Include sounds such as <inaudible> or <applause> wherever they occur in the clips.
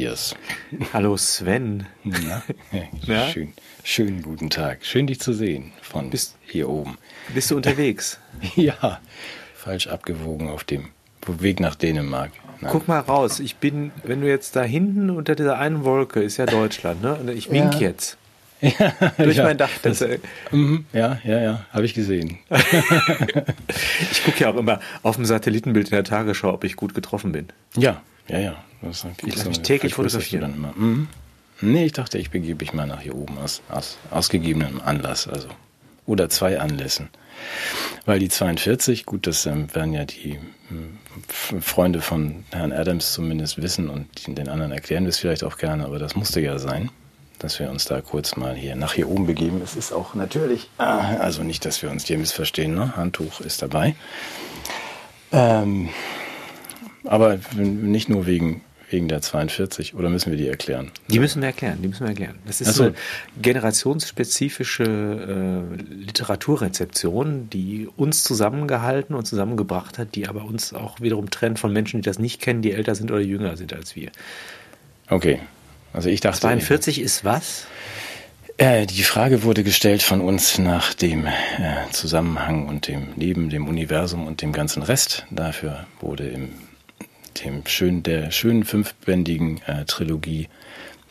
Hallo Matthias. Hallo Sven. <laughs> Na, ja? Schön, schönen guten Tag. Schön dich zu sehen von bist, hier oben. Bist du unterwegs? <laughs> ja, falsch abgewogen auf dem Weg nach Dänemark. Nein. Guck mal raus. Ich bin, wenn du jetzt da hinten unter dieser einen Wolke ist ja Deutschland, ne? Und ich wink ja. jetzt. <laughs> Ja, Durch ja, mein Dach. Das, mm, ja, ja, ja, habe ich gesehen. ich gucke ja auch immer auf dem Satellitenbild in der Tagesschau, ob ich gut getroffen bin. Ja, ja, ja. Das ich lasse mich täglich fotografieren. Immer. Mhm. Nee, ich dachte, ich begebe mich mal nach hier oben aus, aus ausgegebenem Anlass, also oder zwei Anlässen. Weil die 42, gut, das ähm, werden ja die äh, Freunde von Herrn Adams zumindest wissen und den anderen erklären wir es vielleicht auch gerne, aber das musste ja sein dass wir uns da kurz mal hier nach hier oben begeben. Es ist auch natürlich, ah, also nicht, dass wir uns hier missverstehen, ne? Handtuch ist dabei. Ähm, aber nicht nur wegen, wegen der 42, oder müssen wir die erklären? Die müssen wir erklären, die müssen wir erklären. Das ist so generationsspezifische äh, Literaturrezeption, die uns zusammengehalten und zusammengebracht hat, die aber uns auch wiederum trennt von Menschen, die das nicht kennen, die älter sind oder jünger sind als wir. Okay, also ich dachte. 42 ist was? Äh, die Frage wurde gestellt von uns nach dem äh, Zusammenhang und dem Leben, dem Universum und dem ganzen Rest. Dafür wurde im dem schön, der schönen fünfbändigen äh, Trilogie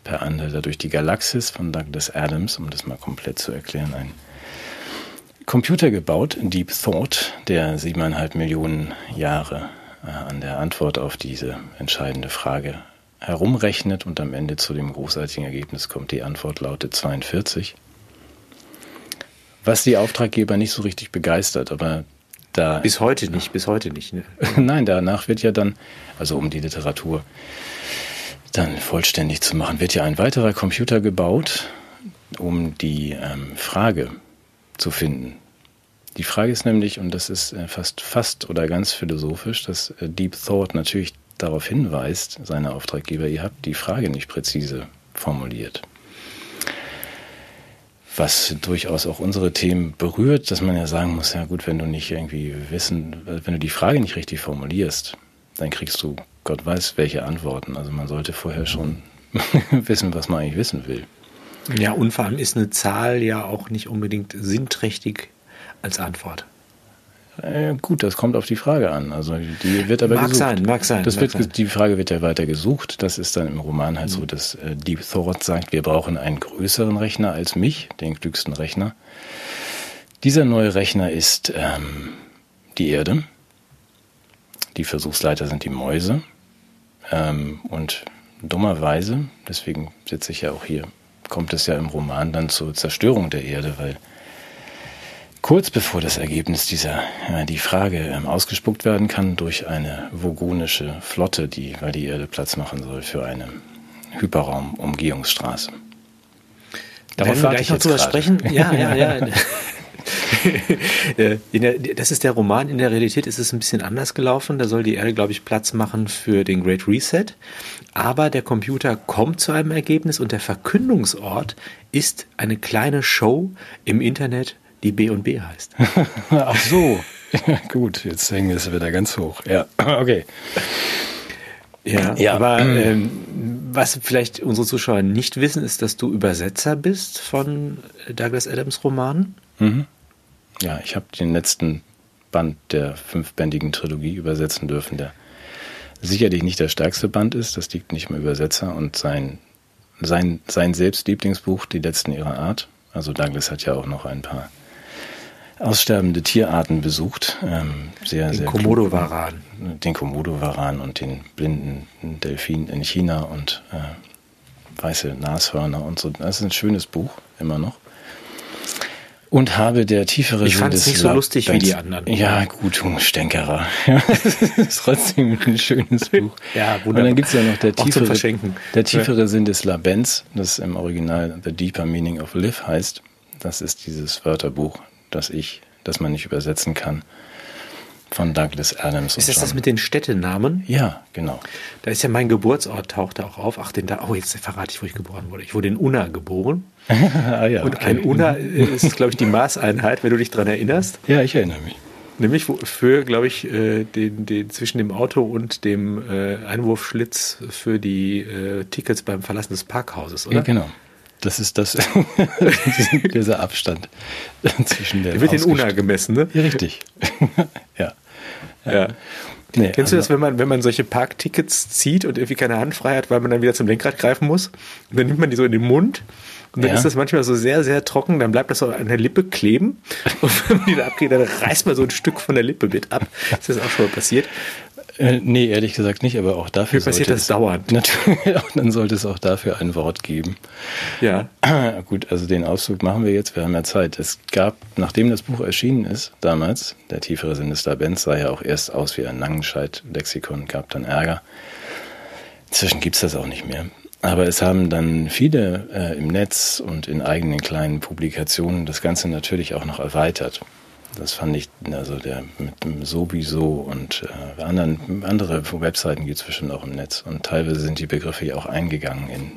Per Anhalter durch die Galaxis von Douglas Adams, um das mal komplett zu erklären, ein Computer gebaut, Deep Thought, der siebeneinhalb Millionen Jahre äh, an der Antwort auf diese entscheidende Frage herumrechnet und am Ende zu dem großartigen Ergebnis kommt. Die Antwort lautet 42. Was die Auftraggeber nicht so richtig begeistert, aber da. Bis heute nicht, bis heute nicht. Ne? <laughs> Nein, danach wird ja dann, also um die Literatur dann vollständig zu machen, wird ja ein weiterer Computer gebaut, um die ähm, Frage zu finden. Die Frage ist nämlich, und das ist äh, fast, fast oder ganz philosophisch, dass äh, Deep Thought natürlich darauf hinweist, seine Auftraggeber, ihr habt die Frage nicht präzise formuliert. Was durchaus auch unsere Themen berührt, dass man ja sagen muss, ja gut, wenn du nicht irgendwie wissen, wenn du die Frage nicht richtig formulierst, dann kriegst du Gott weiß welche Antworten. Also man sollte vorher schon <laughs> wissen, was man eigentlich wissen will. Ja, und vor allem ist eine Zahl ja auch nicht unbedingt sinnträchtig als Antwort. Äh, gut, das kommt auf die Frage an. Also die wird aber mag gesucht. sein, mag sein. Das mag wird, sein. Die Frage wird ja weiter gesucht. Das ist dann im Roman halt mhm. so, dass äh, Deep Thought sagt, wir brauchen einen größeren Rechner als mich, den klügsten Rechner. Dieser neue Rechner ist ähm, die Erde. Die Versuchsleiter sind die Mäuse. Ähm, und dummerweise, deswegen sitze ich ja auch hier, kommt es ja im Roman dann zur Zerstörung der Erde, weil Kurz bevor das Ergebnis dieser, äh, die Frage ähm, ausgespuckt werden kann durch eine vogonische Flotte, die, weil die Erde Platz machen soll für eine Hyperraumumgehungsstraße. Darauf Werden wir gleich noch drüber sprechen? Ja, ja, ja. <laughs> Äh, der, das ist der Roman. In der Realität ist es ein bisschen anders gelaufen. Da soll die Erde, glaube ich, Platz machen für den Great Reset. Aber der Computer kommt zu einem Ergebnis und der Verkündungsort ist eine kleine Show im Internet die B und B heißt. <laughs> Ach so. <laughs> Gut, jetzt hängen wir es wieder ganz hoch. Ja, <clears throat> okay. Ja, ja. aber ähm, was vielleicht unsere Zuschauer nicht wissen, ist, dass du Übersetzer bist von Douglas Adams Romanen. Mhm. Ja, ich habe den letzten Band der fünfbändigen Trilogie übersetzen dürfen, der sicherlich nicht der stärkste Band ist, das liegt nicht im Übersetzer und sein, sein, sein Selbstlieblingsbuch, Die letzten ihrer Art. Also Douglas hat ja auch noch ein paar aussterbende Tierarten besucht. Ähm, sehr, den sehr Komodo-Varan. Den Komodo-Varan und den blinden Delfin in China und äh, weiße Nashörner und so. Das ist ein schönes Buch, immer noch. Und habe der tiefere Ich fand es nicht so lustig wie die anderen. Ja, gut, Stänkerer. <laughs> das ist trotzdem ein schönes <laughs> Buch. ja, wunderbar. Und dann gibt es ja noch der tiefere, der tiefere Sinn des Labens, das im Original The Deeper Meaning of Live heißt. Das ist dieses Wörterbuch das ich, das man nicht übersetzen kann, von Douglas Adams. Ist das John. das mit den Städtenamen? Ja, genau. Da ist ja mein Geburtsort, taucht da auch auf. Ach, den da, oh, jetzt verrate ich, wo ich geboren wurde. Ich wurde in Unna geboren. <laughs> ah, ja, Und okay. ein Unna ist, glaube ich, die Maßeinheit, wenn du dich daran erinnerst. Ja, ich erinnere mich. Nämlich für, glaube ich, äh, den, den zwischen dem Auto und dem äh, Einwurfschlitz für die äh, Tickets beim Verlassen des Parkhauses, oder? Ja, genau. Das ist das, <laughs> dieser Abstand zwischen der. Der wird in UNA gemessen, ne? Ja, richtig. <laughs> ja. Ja. Nee, Kennst du das, wenn man, wenn man solche Parktickets zieht und irgendwie keine Hand frei hat, weil man dann wieder zum Lenkrad greifen muss? Und dann nimmt man die so in den Mund und dann ja. ist das manchmal so sehr, sehr trocken, dann bleibt das so an der Lippe kleben. <laughs> Und wenn man die da abgeht, dann reißt man so ein Stück von der Lippe mit ab. Ist das auch schon mal passiert? Äh, nee, ehrlich gesagt nicht, aber auch dafür. Wie passiert das dauernd? <laughs> Natürlich, dann sollte es auch dafür ein Wort geben. Ja. <clears throat> Gut, also den Ausflug machen wir jetzt, wir haben ja Zeit. Es gab, nachdem das Buch erschienen ist, damals, der tiefere Sinn des Labens sah ja auch erst aus wie ein Langenscheid-Lexikon, gab dann Ärger. Inzwischen gibt's das auch nicht mehr. Aber es haben dann viele äh, im Netz und in eigenen kleinen Publikationen das Ganze natürlich auch noch erweitert. Das fand ich, also der mit dem sowieso und äh, anderen, andere Webseiten gibt es bestimmt auch im Netz. Und teilweise sind die Begriffe ja auch eingegangen in,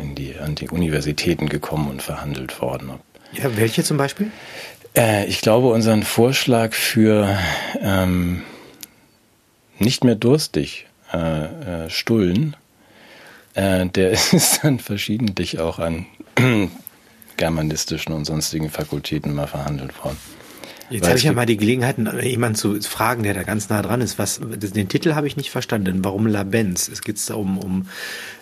in die, an die Universitäten gekommen und verhandelt worden. Ja, welche zum Beispiel? Äh, ich glaube, unseren Vorschlag für ähm, nicht mehr durstig äh, äh, Stullen äh, der <laughs> ist dann verschiedentlich auch an <clears throat> germanistischen und sonstigen Fakultäten mal verhandelt worden. Jetzt habe ich ja mal die Gelegenheit, jemanden zu fragen, der da ganz nah dran ist. Was, den Titel habe ich nicht verstanden. Warum Labenz? Es geht da um, um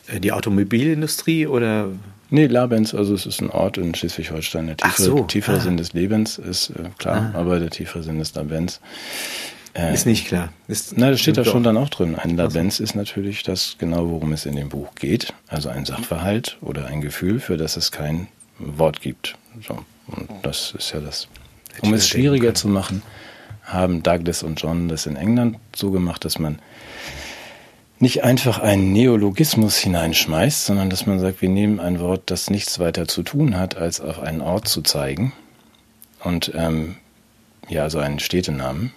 äh, die Automobilindustrie oder? Nee, Labenz, also es ist ein Ort in Schleswig-Holstein. Der tiefere, so. tiefere ah. Sinn des Lebens ist äh, klar, ah. aber der tiefere Sinn des Labenz äh, ist nicht klar. Ist, na, das steht da schon dann auch drin. Ein Labenz ist natürlich das genau, worum es in dem Buch geht. Also ein Sachverhalt oder ein Gefühl, für das es kein Wort gibt. So. Und das ist ja das. Um es schwieriger zu machen, haben Douglas und John das in England so gemacht, dass man nicht einfach einen Neologismus hineinschmeißt, sondern dass man sagt, wir nehmen ein Wort, das nichts weiter zu tun hat, als auf einen Ort zu zeigen. Und ähm, ja, also einen Städtenamen.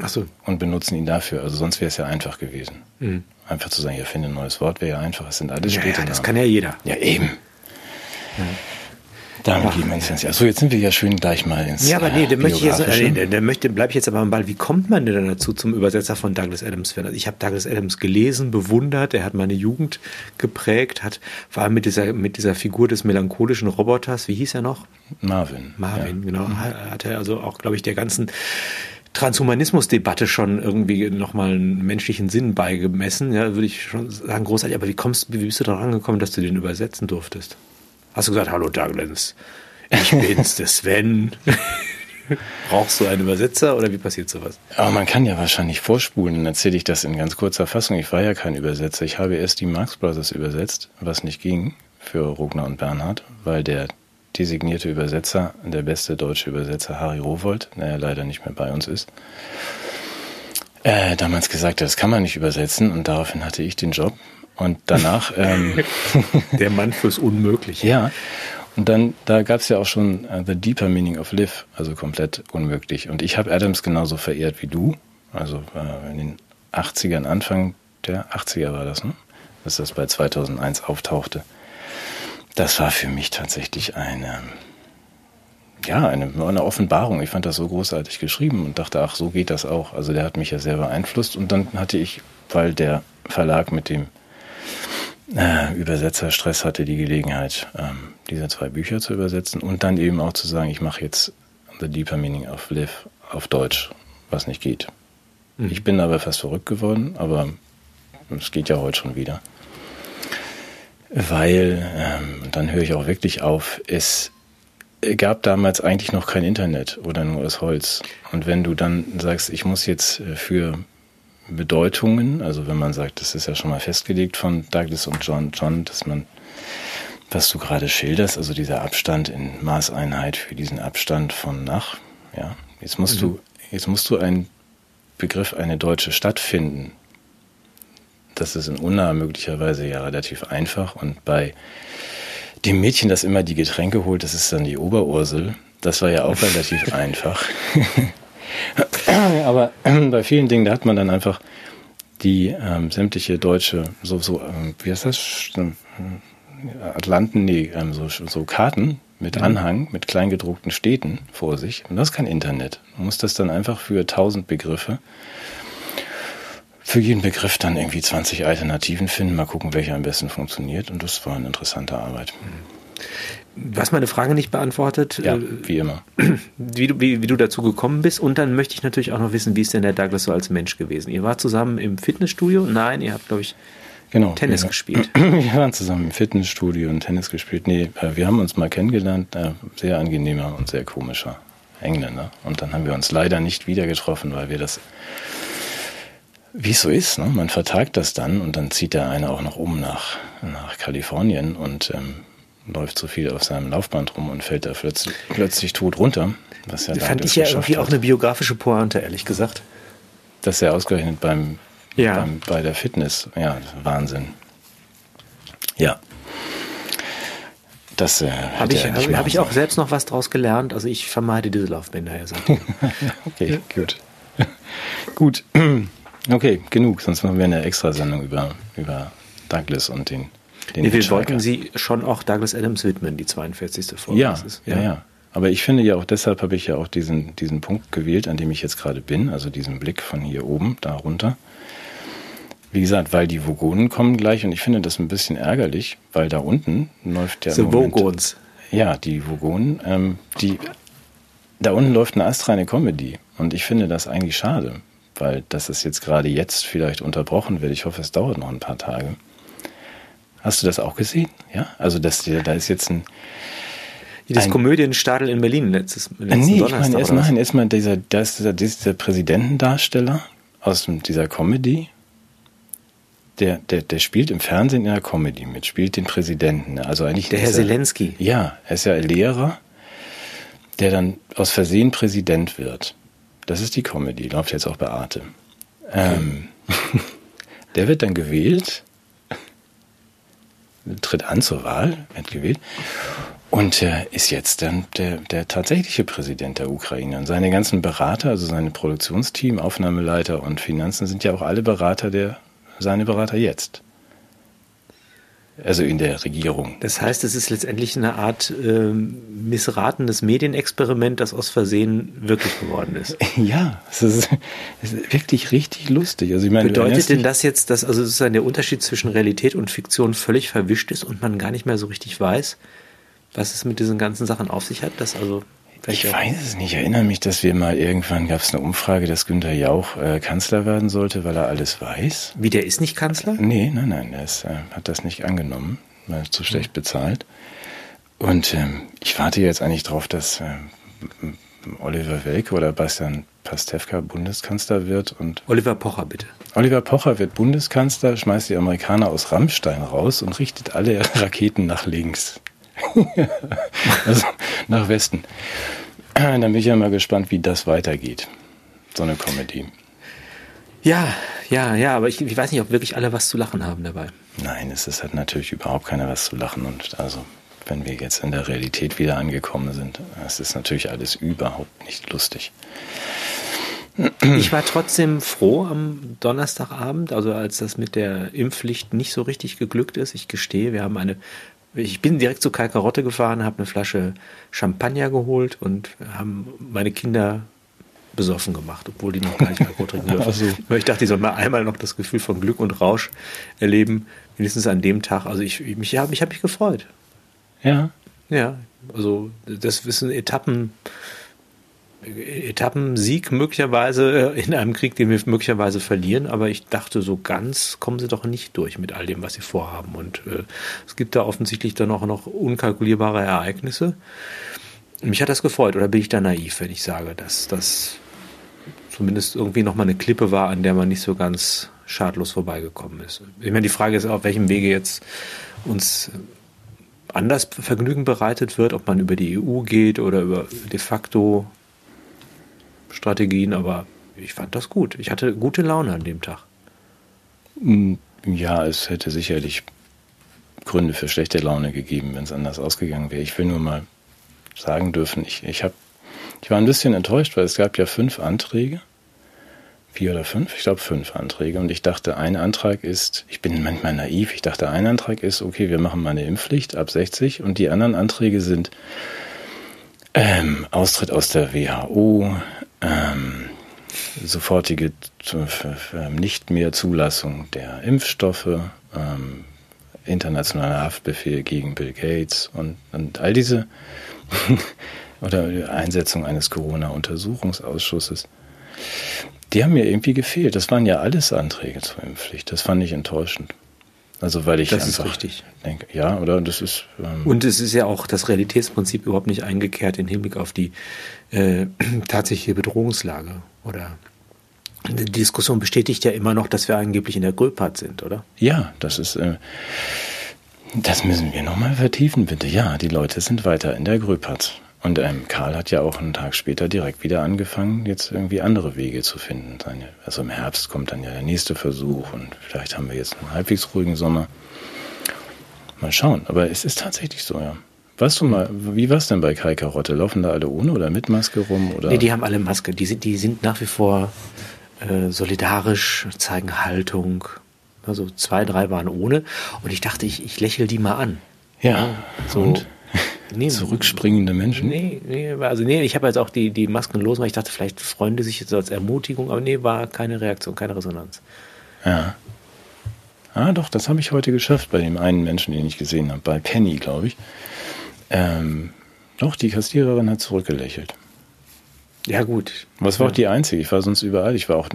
Ach so. Und benutzen ihn dafür. Also sonst wäre es ja einfach gewesen. Mhm. Einfach zu sagen, ihr findet ein neues Wort, wäre ja einfach. Es sind alles ja, Städtenamen. Ja, das kann ja jeder. Ja, eben. Ja. Damit gehen wir ins Ganze. Achso, jetzt sind wir ja schön gleich mal ins Ja, aber nee, der möchte ich jetzt, äh, der, möchte, bleib ich jetzt aber am Ball. Wie kommt man denn dazu zum Übersetzer von Douglas Adams? Ich habe Douglas Adams gelesen, bewundert, er hat meine Jugend geprägt, hat, war mit dieser, mit dieser Figur des melancholischen Roboters, wie hieß er noch? Marvin. Marvin, ja. genau. Mhm. Hat er also auch, glaube ich, der ganzen Transhumanismus-Debatte schon irgendwie nochmal einen menschlichen Sinn beigemessen. Ja, würde ich schon sagen, großartig. Aber wie kommst, wie bist du daran gekommen, dass du den übersetzen durftest? Hast du gesagt, hallo Douglas, ich bin's, der Sven. <laughs> Brauchst du einen Übersetzer oder wie passiert sowas? Aber man kann ja wahrscheinlich vorspulen, dann erzähle ich das in ganz kurzer Fassung. Ich war ja kein Übersetzer. Ich habe erst die Marx Brothers übersetzt, was nicht ging für Rogner und Bernhard, weil der designierte Übersetzer, der beste deutsche Übersetzer Harry Rowold, der leider nicht mehr bei uns ist, äh, damals gesagt hat, das kann man nicht übersetzen und daraufhin hatte ich den Job und danach ähm, <laughs> der Mann fürs Unmögliche. Ja. Und dann, da gab es ja auch schon uh, The Deeper Meaning of Live, also komplett unmöglich. Und ich habe Adams genauso verehrt wie du. Also äh, in den 80ern, Anfang der 80er war das, ne? Dass das bei 2001 auftauchte das war für mich tatsächlich eine, ja, eine, eine Offenbarung. Ich fand das so großartig geschrieben und dachte, ach, so geht das auch. Also der hat mich ja sehr beeinflusst. Und dann hatte ich, weil der Verlag mit dem äh, Übersetzer Stress hatte, die Gelegenheit, ähm, diese zwei Bücher zu übersetzen und dann eben auch zu sagen, ich mache jetzt The Deeper Meaning of Live auf Deutsch, was nicht geht. Mhm. Ich bin aber fast verrückt geworden, aber es geht ja heute schon wieder weil, ähm, dann höre ich auch wirklich auf, es gab damals eigentlich noch kein Internet oder nur aus Holz. Und wenn du dann sagst, ich muss jetzt äh, für Bedeutungen, also wenn man sagt, das ist ja schon mal festgelegt von Douglas und John, John, dass man, was du gerade schilderst, also dieser Abstand in Maßeinheit für diesen Abstand von nach, ja, jetzt musst mhm. du, jetzt musst du einen Begriff, eine deutsche Stadt finden, das ist in Unna möglicherweise ja relativ einfach. Und bei dem Mädchen, das immer die Getränke holt, das ist dann die Oberursel. Das war ja auch relativ <laughs> einfach. <laughs> Aber <clears throat> bei vielen Dingen, da hat man dann einfach die ähm, sämtliche deutsche, so, so ähm, wie heißt das? Atlanten, nee, ähm, so, so Karten mit Anhang, mit kleingedruckten Städten vor sich. Und das ist kein Internet. Man muss das dann einfach für tausend Begriffe, für jeden Begriff dann irgendwie 20 Alternativen finden, mal gucken, welche am besten funktioniert. Und das war eine interessante Arbeit. Du hast meine Frage nicht beantwortet. Ja, wie immer. <clears throat> Wie du, wie, wie du dazu gekommen bist. Und dann möchte ich natürlich auch noch wissen, wie ist denn der Douglas so als Mensch gewesen? Ihr wart zusammen im Fitnessstudio? Nein, ihr habt, glaube ich, genau, Tennis wir, gespielt. <clears throat> Wir waren zusammen im Fitnessstudio und Tennis gespielt. Nee, äh, wir haben uns mal kennengelernt. Äh, sehr angenehmer und sehr komischer Engländer. Und dann haben wir uns leider nicht wieder getroffen, weil wir das wie es so ist, ne? man vertagt das dann und dann zieht der eine auch noch um nach, nach Kalifornien und ähm, läuft so viel auf seinem Laufband rum und fällt da plötzlich, plötzlich tot runter. Was ja Fand ich ja irgendwie hat. auch eine biografische Pointe, ehrlich gesagt. Dass er ausgerechnet beim, ja. beim, bei der Fitness, ja, Wahnsinn. Ja. Das äh, habe ich, hab, hab ich auch selbst noch was draus gelernt. Also ich vermeide diese Laufbänder ja <laughs> okay, gut. <laughs> gut. <clears throat> Okay, genug, sonst machen wir eine Extrasendung über, über Douglas und den nee, Wir wollten Sie schon auch Douglas Adams widmen, die 42. Folge. Ja, ist, ja, ja, ja. Aber ich finde ja auch, deshalb habe ich ja auch diesen, diesen Punkt gewählt, an dem ich jetzt gerade bin, also diesen Blick von hier oben da runter. Wie gesagt, weil die Vogonen kommen gleich und ich finde das ein bisschen ärgerlich, weil da unten läuft ja. The Vogons. Ja, die Vogonen, ähm, die, da unten läuft eine astreine Comedy und ich finde das eigentlich schade, weil das ist jetzt gerade jetzt vielleicht unterbrochen wird. Ich hoffe, es dauert noch ein paar Tage. Hast du das auch gesehen? Ja, also das, da ist jetzt ein das Komödienstadel in Berlin letztes, letzten nee, Donnerstag. Ich meine, erst, nein, erstmal dieser, das, dieser, dieser Präsidentendarsteller aus dieser Comedy, der, der, der spielt im Fernsehen in der Comedy mit, spielt den Präsidenten. Also eigentlich der Herr Zelensky. Ja, er ist ja Lehrer, der dann aus Versehen Präsident wird. Das ist die Comedy, läuft jetzt auch bei Arte. Ähm, <laughs> der wird dann gewählt, tritt an zur Wahl, wird gewählt und äh, ist jetzt dann der, der tatsächliche Präsident der Ukraine. Und seine ganzen Berater, also seine Produktionsteam, Aufnahmeleiter und Finanzen sind ja auch alle Berater der, seine Berater jetzt. Also in der Regierung. Das heißt, es ist letztendlich eine Art äh, missratenes Medienexperiment, das aus Versehen wirklich geworden ist. <laughs> Ja, es ist, es ist wirklich richtig lustig. Also ich meine, Bedeutet denn das jetzt, dass also sozusagen der Unterschied zwischen Realität und Fiktion völlig verwischt ist und man gar nicht mehr so richtig weiß, was es mit diesen ganzen Sachen auf sich hat? Dass also ich weiß es nicht. Ich erinnere mich, dass wir mal irgendwann gab es eine Umfrage, dass Günther Jauch äh, Kanzler werden sollte, weil er alles weiß. Wie, der ist nicht Kanzler? Nee, nein, nein, er ist, äh, hat das nicht angenommen, weil zu schlecht mhm. bezahlt. Und ähm, ich warte jetzt eigentlich darauf, dass äh, Oliver Welke oder Bastian Pastewka Bundeskanzler wird. und Oliver Pocher, bitte. Oliver Pocher wird Bundeskanzler, schmeißt die Amerikaner aus Rammstein raus und richtet alle <laughs> Raketen nach links. <laughs> also nach Westen. <clears throat> Dann bin ich ja mal gespannt, wie das weitergeht. So eine Comedy. Ja, ja, ja, aber ich, ich, weiß nicht, ob wirklich alle was zu lachen haben dabei. Nein, es ist halt natürlich überhaupt keiner was zu lachen. Und also, wenn wir jetzt in der Realität wieder angekommen sind, es ist natürlich alles überhaupt nicht lustig. <clears throat> Ich war trotzdem froh am Donnerstagabend, also als das mit der Impfpflicht nicht so richtig geglückt ist. Ich gestehe, wir haben eine ich bin direkt zu Kalkarotte gefahren, habe eine Flasche Champagner geholt und haben meine Kinder besoffen gemacht, obwohl die noch gar nicht Alkohol trinken dürfen. <laughs> Also. Ich dachte, die sollen mal einmal noch das Gefühl von Glück und Rausch erleben, wenigstens an dem Tag. Also ich, mich habe mich, hab mich gefreut. Ja. Ja, also das sind Etappen, Etappensieg möglicherweise in einem Krieg, den wir möglicherweise verlieren, aber ich dachte, so ganz kommen sie doch nicht durch mit all dem, was sie vorhaben. Und äh, es gibt da offensichtlich dann auch noch unkalkulierbare Ereignisse. Mich hat das gefreut, oder bin ich da naiv, wenn ich sage, dass das zumindest irgendwie nochmal eine Klippe war, an der man nicht so ganz schadlos vorbeigekommen ist. Ich meine, die Frage ist, auf welchem Wege jetzt uns anders Vergnügen bereitet wird, ob man über die EU geht oder über de facto Strategien, aber ich fand das gut. Ich hatte gute Laune an dem Tag. Mm, ja, es hätte sicherlich Gründe für schlechte Laune gegeben, wenn es anders ausgegangen wäre. Ich will nur mal sagen dürfen, ich, ich, hab, ich war ein bisschen enttäuscht, weil es gab ja fünf Anträge vier oder fünf, ich glaube fünf Anträge. Und ich dachte, ein Antrag ist, ich bin manchmal naiv, ich dachte, ein Antrag ist, okay, wir machen mal eine Impfpflicht ab 60 und die anderen Anträge sind ähm, Austritt aus der WHO, ähm, sofortige nicht mehr Zulassung der Impfstoffe, ähm, internationaler Haftbefehl gegen Bill Gates und, und all diese <laughs> oder die Einsetzung eines Corona-Untersuchungsausschusses. Die haben mir irgendwie gefehlt. Das waren ja alles Anträge zur Impfpflicht. Das fand ich enttäuschend. Also weil ich das einfach ist richtig. denke, ja, oder das ist ähm und es ist ja auch das Realitätsprinzip überhaupt nicht eingekehrt im Hinblick auf die äh, <clears throat> tatsächliche Bedrohungslage oder die Diskussion bestätigt ja immer noch, dass wir angeblich in der Gröpart sind, oder? Ja, das ist äh, das müssen wir nochmal vertiefen, bitte. Ja, die Leute sind weiter in der Gröpert. Und ähm, Karl hat ja auch einen Tag später direkt wieder angefangen, jetzt irgendwie andere Wege zu finden. Also im Herbst kommt dann ja der nächste Versuch und vielleicht haben wir jetzt einen halbwegs ruhigen Sommer. Mal schauen, aber es ist tatsächlich so, ja. Weißt du mal, wie war es denn bei Kai Karotte? Laufen da alle ohne oder mit Maske rum? Oder? Nee, die haben alle Maske. Die sind, die sind nach wie vor äh, solidarisch, zeigen Haltung. Also zwei, drei waren ohne. Und ich dachte, ich, ich lächle die mal an. Ja, so. Und? Nee, Zurückspringende Menschen? Nee, nee, also nee, ich habe jetzt auch die, die Masken los, weil ich dachte, vielleicht freuen die sich jetzt als Ermutigung, aber nee, war keine Reaktion, keine Resonanz. Ja. Ah, doch, das habe ich heute geschafft bei dem einen Menschen, den ich gesehen habe, bei Penny, glaube ich. Ähm, doch, die Kassiererin hat zurückgelächelt. Ja, gut. Was war ja. auch die einzige? Ich war sonst überall. Ich war auch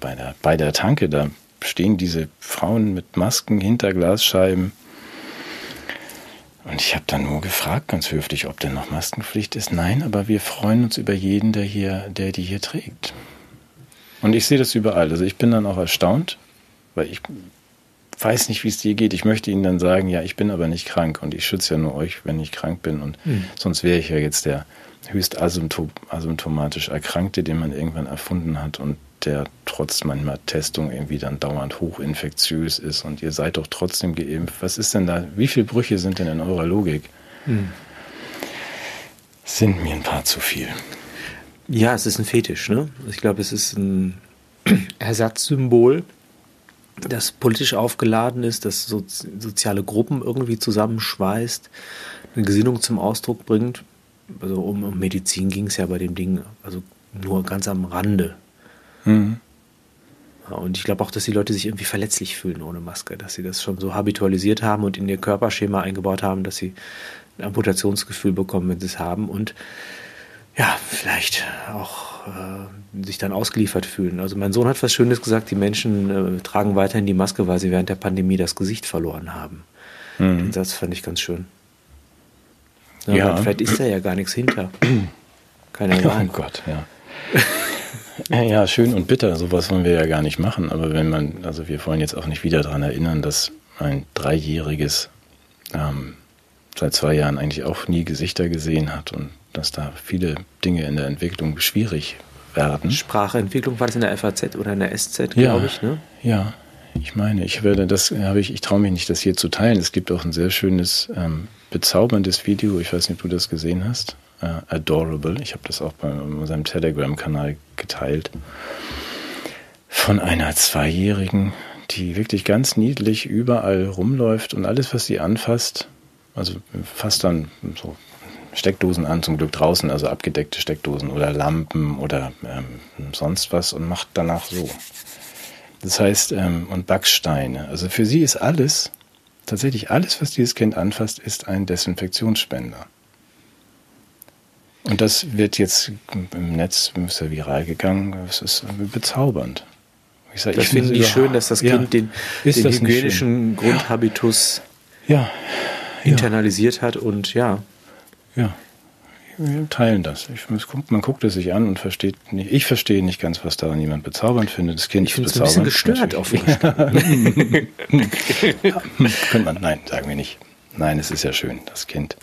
bei der, bei der Tanke, da stehen diese Frauen mit Masken hinter Glasscheiben. Und ich habe dann nur gefragt, ganz höflich, ob denn noch Maskenpflicht ist. Nein, aber wir freuen uns über jeden, der hier, der die hier trägt. Und ich sehe das überall. Also ich bin dann auch erstaunt, weil ich weiß nicht, wie es dir geht. Ich möchte Ihnen dann sagen, ja, ich bin aber nicht krank und ich schütze ja nur euch, wenn ich krank bin. Und hm. sonst wäre ich ja jetzt der höchst asymptomatisch Erkrankte, den man irgendwann erfunden hat und der trotz manchmal Testung irgendwie dann dauernd hochinfektiös ist und ihr seid doch trotzdem geimpft. Was ist denn da? Wie viele Brüche sind denn in eurer Logik? Hm. Sind mir ein paar zu viel. Ja, es ist ein Fetisch, ne? Ich glaube, es ist ein <clears throat> Ersatzsymbol, das politisch aufgeladen ist, das so, soziale Gruppen irgendwie zusammenschweißt, eine Gesinnung zum Ausdruck bringt. Also um, um Medizin ging es ja bei dem Ding, also nur ganz am Rande. Mhm. Und ich glaube auch, dass die Leute sich irgendwie verletzlich fühlen ohne Maske, dass sie das schon so habitualisiert haben und in ihr Körperschema eingebaut haben, dass sie ein Amputationsgefühl bekommen, wenn sie es haben und ja, vielleicht auch äh, sich dann ausgeliefert fühlen. Also mein Sohn hat was Schönes gesagt, die Menschen äh, tragen weiterhin die Maske, weil sie während der Pandemie das Gesicht verloren haben. Mhm. Den Satz fand ich ganz schön. Ja, ja. Vielleicht ist da ja gar nichts hinter. <clears throat> Keine Ahnung. Oh Gott, ja. <laughs> Ja, schön und bitter, sowas wollen wir ja gar nicht machen. Aber wenn man, also wir wollen jetzt auch nicht wieder daran erinnern, dass ein Dreijähriges ähm, seit zwei Jahren eigentlich auch nie Gesichter gesehen hat und dass da viele Dinge in der Entwicklung schwierig werden. Sprachentwicklung war das in der FAZ oder in der SZ, glaube ja, ich, ne? Ja, ich meine, ich werde das habe ich, ich traue mich nicht, das hier zu teilen. Es gibt auch ein sehr schönes, ähm, bezauberndes Video, ich weiß nicht, ob du das gesehen hast, äh, Adorable. Ich habe das auch bei unserem Telegram-Kanal geteilt. Von einer Zweijährigen, die wirklich ganz niedlich überall rumläuft und alles, was sie anfasst, also fasst dann so Steckdosen an, zum Glück draußen, also abgedeckte Steckdosen oder Lampen oder ähm, sonst was und macht danach so. Das heißt, ähm, und Backsteine. Also für sie ist alles, tatsächlich alles, was dieses Kind anfasst, ist ein Desinfektionsspender. Und das wird jetzt im Netz ist ja viral gegangen. Es ist bezaubernd. Ich sag, das ich finde ich schön, dass das Kind ja, den, den hygienischen Grundhabitus ja. internalisiert hat und ja. Ja, wir teilen das. Ich, man guckt es sich an und versteht nicht. Ich verstehe nicht ganz, was daran jemand bezaubernd findet. Das Kind ich ist bezaubernd. ein bisschen gestört auf <laughs> ja, könnte man, nein, sagen wir nicht. Nein, es ist ja schön, das Kind.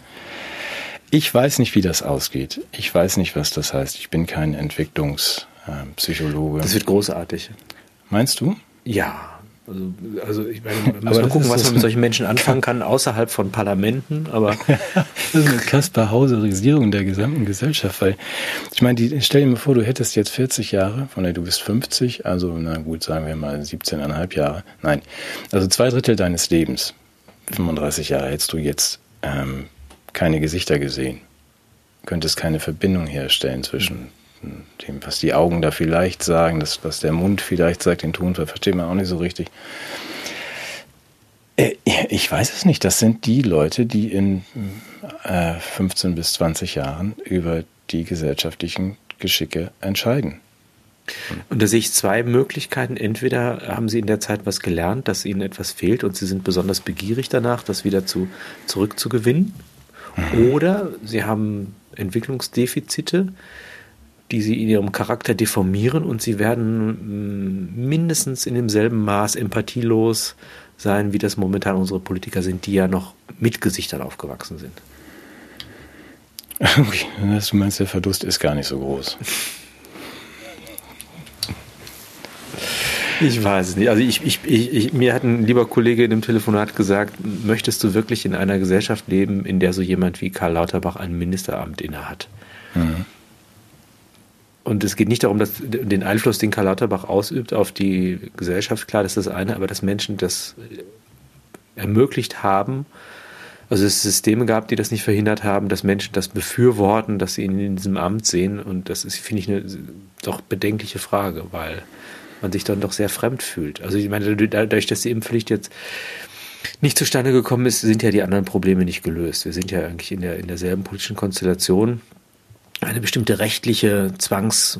Ich weiß nicht, wie das ausgeht. Ich weiß nicht, was das heißt. Ich bin kein Entwicklungspsychologe. Das wird großartig. Meinst du? Ja. Also, also ich meine, man muss mal gucken, was man mit solchen Menschen anfangen kann, außerhalb von Parlamenten, aber. <laughs> das ist eine Kasper-Hauserisierung der gesamten Gesellschaft, weil, ich meine, die, stell dir mal vor, du hättest jetzt 40 Jahre, von der du bist 50, also, na gut, sagen wir mal 17,5 Jahre. Nein, also zwei Drittel deines Lebens, 35 Jahre, hättest du jetzt ähm, keine Gesichter gesehen, könntest keine Verbindung herstellen zwischen dem, was die Augen da vielleicht sagen, das, was der Mund vielleicht sagt, den Ton versteht man auch nicht so richtig. Äh, ich weiß es nicht. Das sind die Leute, die in 15 äh, bis 20 Jahren über die gesellschaftlichen Geschicke entscheiden. Und da sehe ich zwei Möglichkeiten. Entweder haben Sie in der Zeit was gelernt, dass Ihnen etwas fehlt und Sie sind besonders begierig danach, das wieder zu, zurückzugewinnen. Mhm. Oder Sie haben Entwicklungsdefizite, die sie in ihrem Charakter deformieren und sie werden mm, mindestens in demselben Maß empathielos sein, wie das momentan unsere Politiker sind, die ja noch mit Gesichtern aufgewachsen sind. <laughs> Okay, du meinst, der Verdust ist gar nicht so groß. <laughs> Ich weiß es nicht. Also ich, ich, ich, mir hat ein lieber Kollege in dem Telefonat gesagt, möchtest du wirklich in einer Gesellschaft leben, in der so jemand wie Karl Lauterbach ein Ministeramt innehat? Mhm. Und es geht nicht darum, dass den Einfluss, den Karl Lauterbach ausübt auf die Gesellschaft, klar, das ist das eine, aber dass Menschen das ermöglicht haben, also es Systeme gab, die das nicht verhindert haben, dass Menschen das befürworten, dass sie ihn in diesem Amt sehen. Und das ist, finde ich, eine doch bedenkliche Frage, weil man sich dann doch sehr fremd fühlt. Also ich meine, dadurch, dass die Impfpflicht jetzt nicht zustande gekommen ist, sind ja die anderen Probleme nicht gelöst. Wir sind ja eigentlich in, der, in derselben politischen Konstellation eine bestimmte rechtliche Zwangs,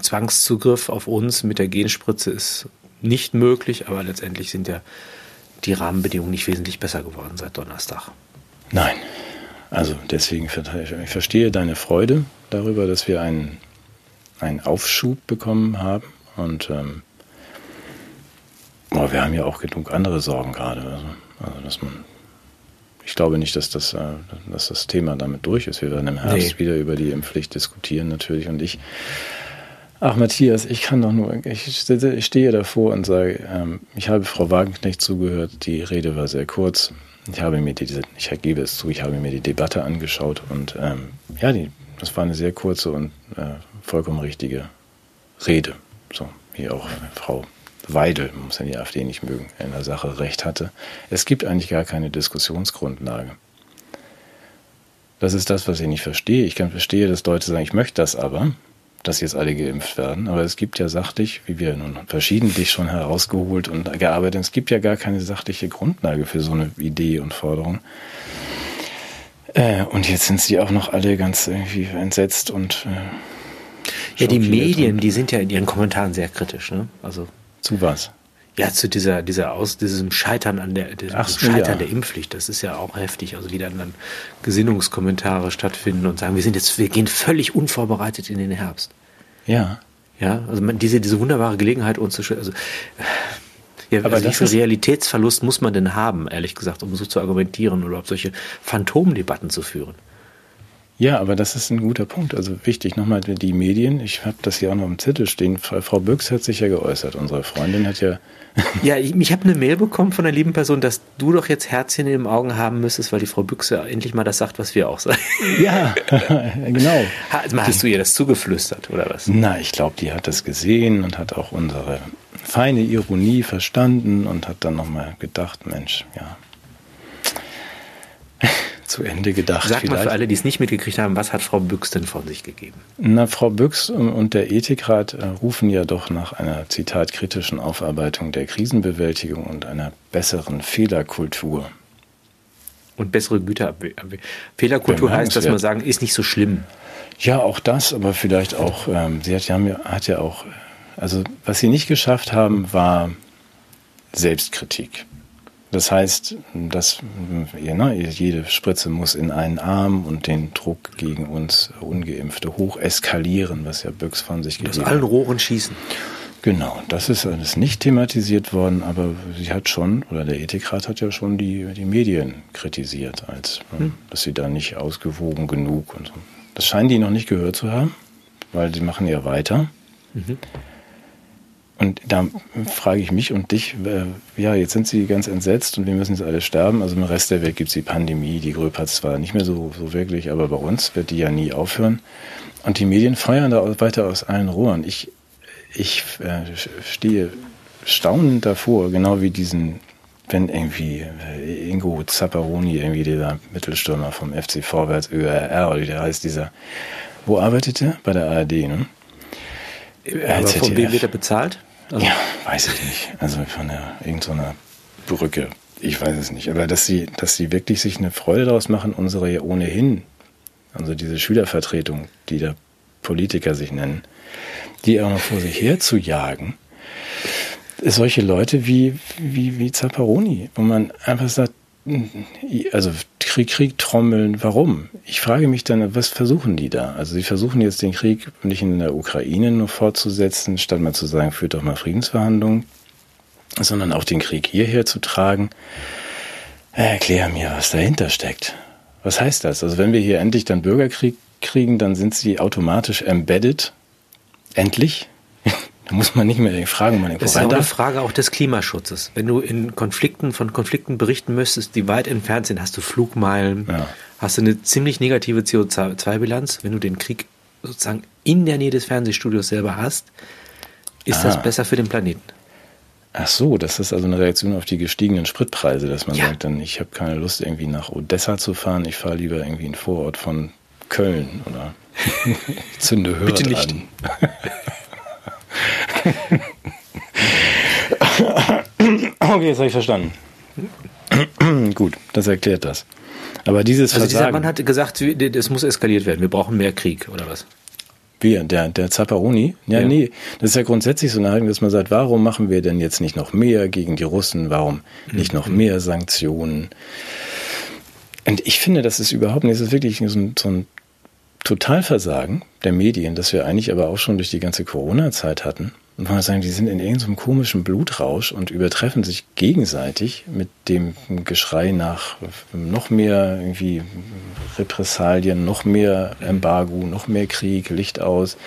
Zwangszugriff auf uns mit der Genspritze ist nicht möglich, aber letztendlich sind ja die Rahmenbedingungen nicht wesentlich besser geworden seit Donnerstag. Nein. Also deswegen ich verstehe deine Freude darüber, dass wir einen, einen Aufschub bekommen haben. Und ähm, aber wir haben ja auch genug andere Sorgen gerade. Also, also dass man ich glaube nicht, dass das, äh, dass das Thema damit durch ist. Wir werden im Herbst nee. wieder über die Impfpflicht diskutieren natürlich. Und ich, ach Matthias, ich kann doch nur, ich, ich stehe davor und sage, ähm, ich habe Frau Wagenknecht zugehört, die Rede war sehr kurz. Ich habe mir diese, ich gebe es zu, ich habe mir die Debatte angeschaut und ähm, ja, die, das war eine sehr kurze und äh, vollkommen richtige Rede. So, wie auch Frau Weidel, man muss ja die AfD nicht mögen, in der Sache recht hatte. Es gibt eigentlich gar keine Diskussionsgrundlage. Das ist das, was ich nicht verstehe. Ich kann verstehen, dass Leute sagen, ich möchte das aber, dass jetzt alle geimpft werden. Aber es gibt ja sachlich, wie wir nun verschiedentlich schon herausgeholt und gearbeitet haben, es gibt ja gar keine sachliche Grundlage für so eine Idee und Forderung. Äh, und jetzt sind sie auch noch alle ganz irgendwie entsetzt und äh, ja, die Medien, die sind ja in ihren Kommentaren sehr kritisch. Ne? Also zu was? Ja, zu dieser, dieser aus, diesem Scheitern an der, Ach, Scheitern ja. der Impfpflicht. Das ist ja auch heftig. Also wie dann, dann Gesinnungskommentare stattfinden und sagen, wir sind jetzt, wir gehen völlig unvorbereitet in den Herbst. Ja. Ja, also man, diese, diese wunderbare Gelegenheit uns zu, also, ja, aber also wie viel Realitätsverlust muss man denn haben, ehrlich gesagt, um so zu argumentieren oder überhaupt solche Phantomdebatten zu führen? Ja, aber das ist ein guter Punkt. Also wichtig nochmal die Medien. Ich habe das hier auch noch im Zettel stehen. Frau Büchs hat sich ja geäußert. Unsere Freundin hat ja. <laughs> Ja, ich, ich habe eine Mail bekommen von einer lieben Person, dass du doch jetzt Herzchen in den Augen haben müsstest, weil die Frau Büchse endlich mal das sagt, was wir auch sagen. <laughs> Ja, <laughs> genau. Hast du ihr das zugeflüstert oder was? Na, ich glaube, die hat das gesehen und hat auch unsere feine Ironie verstanden und hat dann nochmal gedacht, Mensch, ja zu Ende gedacht. Sag vielleicht. mal für alle, die es nicht mitgekriegt haben, was hat Frau Büchs denn von sich gegeben? Na, Frau Büchs und der Ethikrat äh, rufen ja doch nach einer, Zitat, kritischen Aufarbeitung der Krisenbewältigung und einer besseren Fehlerkultur. Und bessere Güterabwehr. Fehlerkultur heißt, dass man sagen, ist nicht so schlimm. Ja, auch das, aber vielleicht auch, ähm, sie hat ja, hat ja auch, also was sie nicht geschafft haben, war Selbstkritik. Das heißt, dass ne, jede Spritze muss in einen Arm und den Druck gegen uns Ungeimpfte hoch eskalieren, was ja Büchs von sich gegeben hat. Aus allen Rohren schießen. Genau, das ist alles nicht thematisiert worden, aber sie hat schon, oder der Ethikrat hat ja schon die, die Medien kritisiert, als hm. dass sie da nicht ausgewogen genug und so. Das scheinen die noch nicht gehört zu haben, weil sie machen ja weiter. Mhm. Und da frage ich mich und dich, äh, ja, jetzt sind sie ganz entsetzt und wir müssen jetzt alle sterben. Also im Rest der Welt gibt es die Pandemie, die Gröb hat zwar nicht mehr so, so wirklich, aber bei uns wird die ja nie aufhören. Und die Medien feuern da weiter aus allen Rohren. Ich, ich äh, stehe staunend davor, genau wie diesen, wenn irgendwie äh, Ingo Zapparoni, irgendwie dieser Mittelstürmer vom FC Vorwärts ÖRR, oder wie der heißt, dieser, wo arbeitet er? Bei der ARD, ne? Aber von wem wird er bezahlt? Also ja, weiß ich nicht. Also von der irgendeiner Brücke. Ich weiß es nicht. Aber dass sie, dass sie wirklich sich eine Freude daraus machen, unsere ohnehin, also diese Schülervertretung, die da Politiker sich nennen, die auch noch vor sich her zu jagen, solche Leute wie, wie, wie Zapparoni, wo man einfach sagt, also Krieg, Krieg trommeln, warum? Ich frage mich dann, was versuchen die da? Also sie versuchen jetzt den Krieg nicht in der Ukraine nur fortzusetzen, statt mal zu sagen, führt doch mal Friedensverhandlungen, sondern auch den Krieg hierher zu tragen. Erklär mir, was dahinter steckt. Was heißt das? Also wenn wir hier endlich dann Bürgerkrieg kriegen, dann sind sie automatisch embedded. Endlich. Da muss man nicht mehr fragen, man Das ist auch eine Frage auch des Klimaschutzes. Wenn du in Konflikten, von Konflikten berichten müsstest, die weit entfernt sind, hast du Flugmeilen, ja. hast du eine ziemlich negative CO2-Bilanz. Wenn du den Krieg sozusagen in der Nähe des Fernsehstudios selber hast, ist ah. das besser für den Planeten. Ach so, das ist also eine Reaktion auf die gestiegenen Spritpreise, dass man ja. sagt, dann ich habe keine Lust irgendwie nach Odessa zu fahren, ich fahre lieber irgendwie in Vorort von Köln oder <laughs> zünde Hürth Bitte nicht. An. <laughs> <laughs> okay, jetzt habe ich verstanden. <clears throat> Gut, das erklärt das. Aber dieses also Versagen, dieser Mann hat gesagt, es muss eskaliert werden. Wir brauchen mehr Krieg oder was? Wir, der, der Zapparoni? Ja, ja, nee. Das ist ja grundsätzlich so eine Haltung, dass man sagt, warum machen wir denn jetzt nicht noch mehr gegen die Russen? Warum nicht noch mhm. mehr Sanktionen? Und ich finde, das ist überhaupt nicht, das ist wirklich so ein, so ein Totalversagen der Medien, das wir eigentlich aber auch schon durch die ganze Corona-Zeit hatten. Und man sagen, die sind in irgendeinem komischen Blutrausch und übertreffen sich gegenseitig mit dem Geschrei nach noch mehr irgendwie Repressalien, noch mehr Embargo, noch mehr Krieg, Licht aus.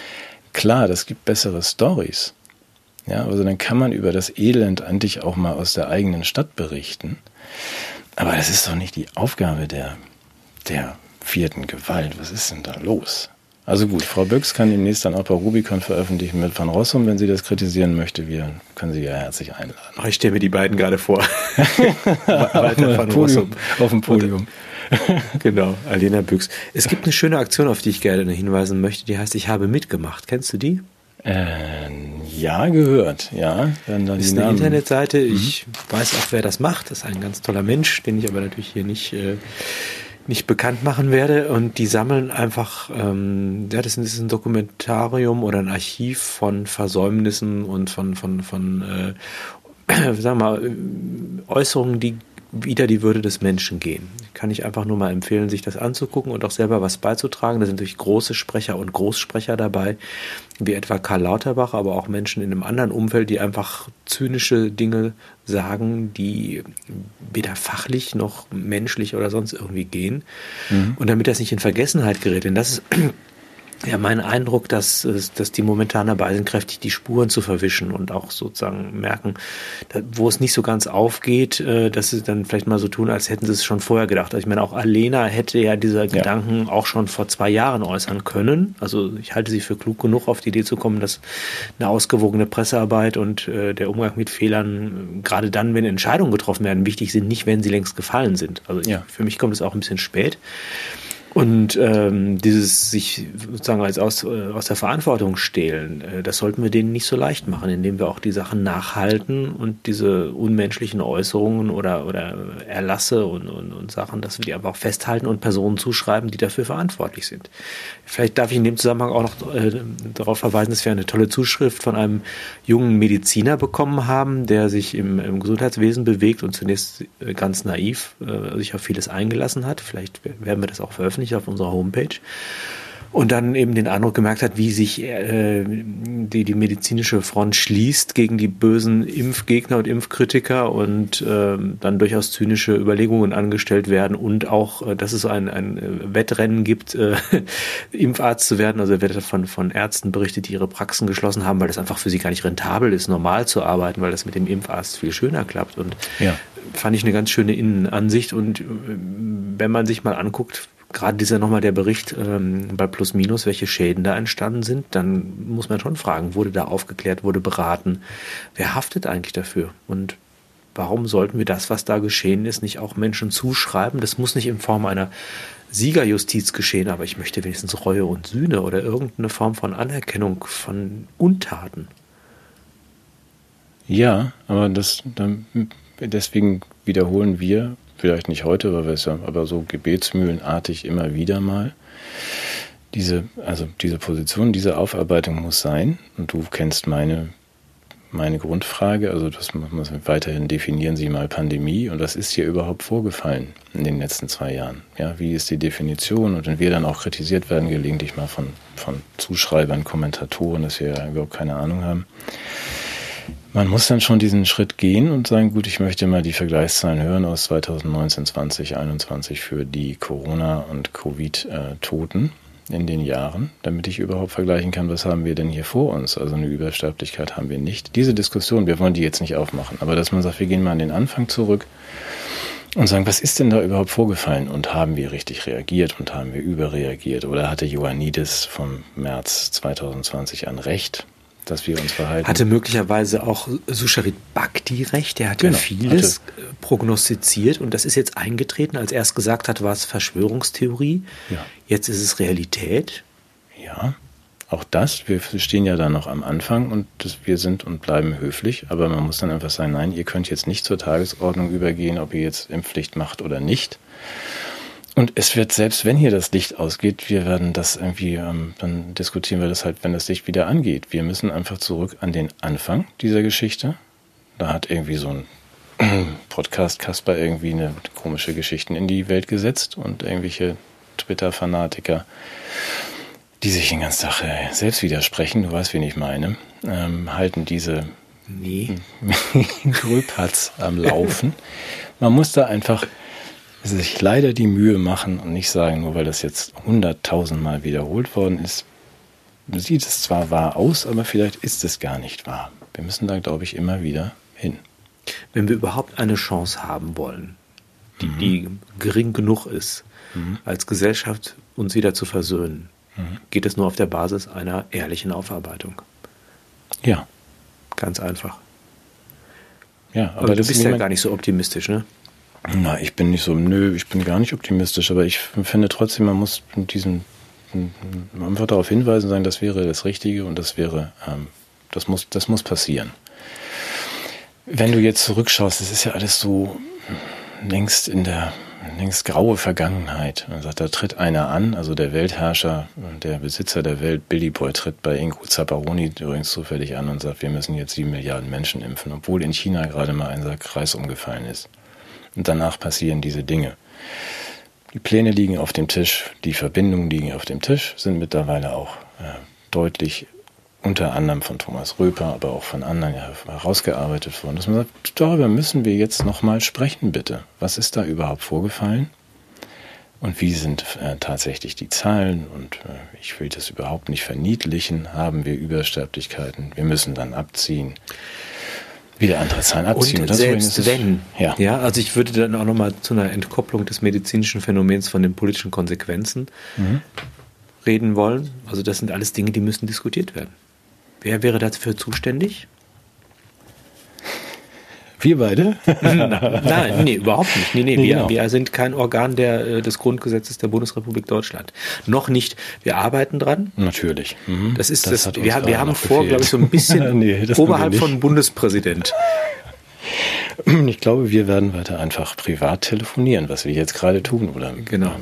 Klar, das gibt bessere Stories. Ja, also dann kann man über das Elend eigentlich auch mal aus der eigenen Stadt berichten. Aber das ist doch nicht die Aufgabe der, der vierten Gewalt. Was ist denn da los? Also gut, Frau Büchs kann demnächst dann auch bei Rubicon veröffentlichen mit Van Rossum, wenn sie das kritisieren möchte. Wir können sie ja herzlich einladen. Oh, ich stelle mir die beiden gerade vor. <laughs> Walter Van Rossum. Auf dem Podium. genau, Alena Büchs. Es gibt eine schöne Aktion, auf die ich gerne hinweisen möchte, die heißt Ich habe mitgemacht. Kennst du die? Äh, ja, gehört, ja. Dann, dann ist eine Internetseite. Ich mhm. weiß auch, wer das macht. Das ist ein ganz toller Mensch, den ich aber natürlich hier nicht äh, nicht bekannt machen werde. Und die sammeln einfach, ähm, ja, das ist ein Dokumentarium oder ein Archiv von Versäumnissen und von, von, von äh, <clears throat> sagen wir mal, Äußerungen, die wieder die Würde des Menschen gehen. Kann ich einfach nur mal empfehlen, sich das anzugucken und auch selber was beizutragen. Da sind natürlich große Sprecher und Großsprecher dabei, wie etwa Karl Lauterbach, aber auch Menschen in einem anderen Umfeld, die einfach zynische Dinge sagen, die weder fachlich noch menschlich oder sonst irgendwie gehen. Mhm. Und damit das nicht in Vergessenheit gerät, denn das ist ja, mein Eindruck, dass, dass die momentan dabei sind, kräftig die Spuren zu verwischen und auch sozusagen merken, wo es nicht so ganz aufgeht, äh, dass sie dann vielleicht mal so tun, als hätten sie es schon vorher gedacht. Also ich meine, auch Alena hätte ja diese ja. Gedanken auch schon vor zwei Jahren äußern können. Also ich halte sie für klug genug, auf die Idee zu kommen, dass eine ausgewogene Pressearbeit und äh, der Umgang mit Fehlern, gerade dann, wenn Entscheidungen getroffen werden, wichtig sind, nicht wenn sie längst gefallen sind. Also ja. für mich kommt es auch ein bisschen spät. Und ähm, dieses sich sozusagen als aus, äh, aus der Verantwortung stehlen, äh, das sollten wir denen nicht so leicht machen, indem wir auch die Sachen nachhalten und diese unmenschlichen Äußerungen oder, oder Erlasse und, und, und Sachen, dass wir die einfach festhalten und Personen zuschreiben, die dafür verantwortlich sind. Vielleicht darf ich in dem Zusammenhang auch noch äh, darauf verweisen, dass wir eine tolle Zuschrift von einem jungen Mediziner bekommen haben, der sich im, im Gesundheitswesen bewegt und zunächst äh, ganz naiv äh, sich auf vieles eingelassen hat. Vielleicht werden wir das auch veröffentlichen nicht auf unserer Homepage. und dann eben den Eindruck gemerkt hat, wie sich äh, die, die medizinische Front schließt gegen die bösen Impfgegner und Impfkritiker und äh, dann durchaus zynische Überlegungen angestellt werden und auch, äh, dass es so ein, ein Wettrennen gibt, äh, <laughs> Impfarzt zu werden. Also er wird von, von Ärzten berichtet, die ihre Praxen geschlossen haben, weil das einfach für sie gar nicht rentabel ist, normal zu arbeiten, weil das mit dem Impfarzt viel schöner klappt. Und ja. fand ich eine ganz schöne Innenansicht. Und äh, wenn man sich mal anguckt, gerade dieser nochmal der Bericht ähm, bei Plus Minus, welche Schäden da entstanden sind, dann muss man schon fragen, wurde da aufgeklärt, wurde beraten, wer haftet eigentlich dafür? Und warum sollten wir das, was da geschehen ist, nicht auch Menschen zuschreiben? Das muss nicht in Form einer Siegerjustiz geschehen, aber ich möchte wenigstens Reue und Sühne oder irgendeine Form von Anerkennung von Untaten. Ja, aber das, deswegen wiederholen wir vielleicht nicht heute, es ja, aber so gebetsmühlenartig immer wieder mal. Diese, also diese Position, diese Aufarbeitung muss sein. Und du kennst meine, meine Grundfrage. Also das muss man weiterhin definieren Sie mal Pandemie. Und was ist hier überhaupt vorgefallen in den letzten zwei Jahren? Ja, wie ist die Definition? Und wenn wir dann auch kritisiert werden, gelegentlich mal von, von Zuschreibern, Kommentatoren, dass wir ja überhaupt keine Ahnung haben man muss dann schon diesen Schritt gehen und sagen, gut, ich möchte mal die Vergleichszahlen hören aus 2019, 20, 21 für die Corona- und Covid-Toten in den Jahren, damit ich überhaupt vergleichen kann, was haben wir denn hier vor uns. Also eine Übersterblichkeit haben wir nicht. Diese Diskussion, wir wollen die jetzt nicht aufmachen, aber dass man sagt, wir gehen mal an den Anfang zurück und sagen, was ist denn da überhaupt vorgefallen und haben wir richtig reagiert und haben wir überreagiert oder hatte Ioannidis vom März 2020 an Recht? Dass wir uns verhalten. Hatte möglicherweise auch Susharit Bhakti recht, der hat genau, ja vieles hatte. prognostiziert und das ist jetzt eingetreten. Als er es gesagt hat, war es Verschwörungstheorie. Ja. Jetzt ist es Realität. Ja, auch das. Wir stehen ja da noch am Anfang und das, wir sind und bleiben höflich, aber man muss dann einfach sagen, nein, ihr könnt jetzt nicht zur Tagesordnung übergehen, ob ihr jetzt Impfpflicht macht oder nicht. Und es wird, selbst wenn hier das Licht ausgeht, wir werden das irgendwie, ähm, dann diskutieren wir das halt, wenn das Licht wieder angeht. Wir müssen einfach zurück an den Anfang dieser Geschichte. Da hat irgendwie so ein <clears throat> Podcast Kasper irgendwie eine komische Geschichten in die Welt gesetzt und irgendwelche Twitter-Fanatiker, die sich den ganzen Tag äh, selbst widersprechen, du weißt, wen ich meine, ähm, halten diese nee. <laughs> Gröpatz am Laufen. Man muss da einfach sich leider die Mühe machen und nicht sagen, nur weil das jetzt hunderttausendmal wiederholt worden ist, sieht es zwar wahr aus, aber vielleicht ist es gar nicht wahr. Wir müssen da, glaube ich, immer wieder hin. Wenn wir überhaupt eine Chance haben wollen, die, mhm. die gering genug ist, mhm. als Gesellschaft uns wieder zu versöhnen, mhm. geht es nur auf der Basis einer ehrlichen Aufarbeitung. Ja. Ganz einfach. Ja, aber, aber du bist ja gar nicht so optimistisch, ne? Na, ich bin nicht so, nö, ich bin gar nicht optimistisch, aber ich finde trotzdem, man muss diesen einfach darauf hinweisen sein, das wäre das Richtige und das wäre, ähm, das muss, das muss passieren. Wenn du jetzt zurückschaust, das ist ja alles so längst in der längst graue Vergangenheit. Man sagt, da tritt einer an, also der Weltherrscher, der Besitzer der Welt, Billy Boy, tritt bei Ingo Zapparoni übrigens zufällig an und sagt, wir müssen jetzt sieben Milliarden Menschen impfen, obwohl in China gerade mal ein Sack Reis umgefallen ist. Und danach passieren diese Dinge. Die Pläne liegen auf dem Tisch, die Verbindungen liegen auf dem Tisch, sind mittlerweile auch äh, deutlich unter anderem von Thomas Röper, aber auch von anderen herausgearbeitet worden. Dass man sagt, darüber müssen wir jetzt nochmal sprechen, bitte. Was ist da überhaupt vorgefallen? Und wie sind äh, tatsächlich die Zahlen? Und äh, ich will das überhaupt nicht verniedlichen. Haben wir Übersterblichkeiten? Wir müssen dann abziehen wieder andere Zahlen abziehen. Und, und selbst wenn, ja. ja, also ich würde dann auch nochmal zu einer Entkopplung des medizinischen Phänomens von den politischen Konsequenzen mhm. reden wollen. Also das sind alles Dinge, die müssen diskutiert werden. Wer wäre dafür zuständig? Wir beide? <laughs> Nein, nee, überhaupt nicht. Nee, nee, nee wir, genau. wir, sind kein Organ der, äh, des Grundgesetzes der Bundesrepublik Deutschland. Noch nicht. Wir arbeiten dran. Natürlich. Mhm. Das ist das. das wir, wir haben vor, glaube ich, so ein bisschen <laughs> nee, oberhalb von Bundespräsident. <clears throat> Ich glaube, wir werden weiter einfach privat telefonieren, was wir jetzt gerade tun oder genau.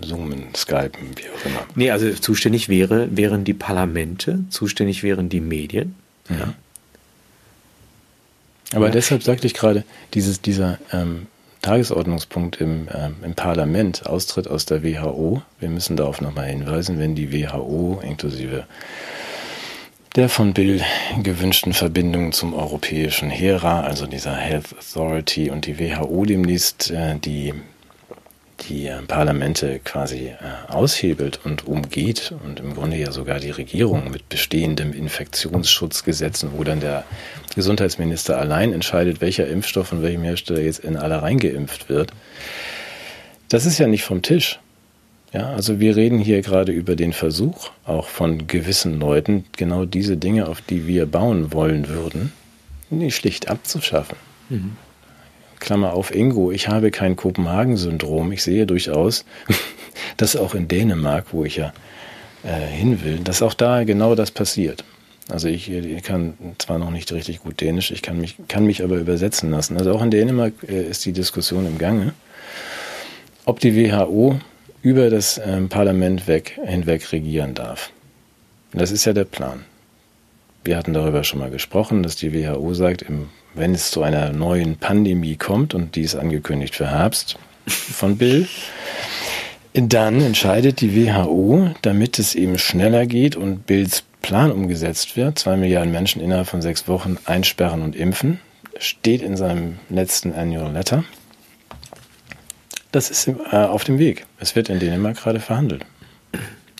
Zoomen, Skypen, wie auch immer. Nee, also zuständig wäre, wären die Parlamente, zuständig wären die Medien. Ja. Aber ja. deshalb sagte ich gerade, dieses, dieser, ähm, Tagesordnungspunkt im, äh, im Parlament, Austritt aus der WHO. Wir müssen darauf nochmal hinweisen, wenn die WHO inklusive der von Bill gewünschten Verbindung zum europäischen HERA, also dieser Health Authority und die WHO demnächst äh, die die Parlamente quasi äh, aushebelt und umgeht und im Grunde ja sogar die Regierung mit bestehendem Infektionsschutzgesetzen, wo dann der Gesundheitsminister allein entscheidet, welcher Impfstoff von welchem Hersteller jetzt in alle reingeimpft wird. Das ist ja nicht vom Tisch. Ja, also wir reden hier gerade über den Versuch, auch von gewissen Leuten, genau diese Dinge, auf die wir bauen wollen würden, nicht schlicht abzuschaffen. Mhm. Klammer auf Ingo, ich habe kein Kopenhagen-Syndrom. Ich sehe durchaus, <laughs> dass auch in Dänemark, wo ich ja äh, hin will, dass auch da genau das passiert. Also ich, ich, kann zwar noch nicht richtig gut Dänisch, ich kann mich, kann mich aber übersetzen lassen. Also auch in Dänemark äh, ist die Diskussion im Gange, ob die WHO über das ähm, Parlament weg, hinweg regieren darf. Das ist ja der Plan. Wir hatten darüber schon mal gesprochen, dass die WHO sagt, im wenn es zu einer neuen Pandemie kommt, und die ist angekündigt für Herbst von Bill, dann entscheidet die WHO, damit es eben schneller geht und Bills Plan umgesetzt wird, zwei Milliarden Menschen innerhalb von sechs Wochen einsperren und impfen, steht in seinem letzten Annual Letter. Das ist äh, auf dem Weg. Es wird in Dänemark gerade verhandelt.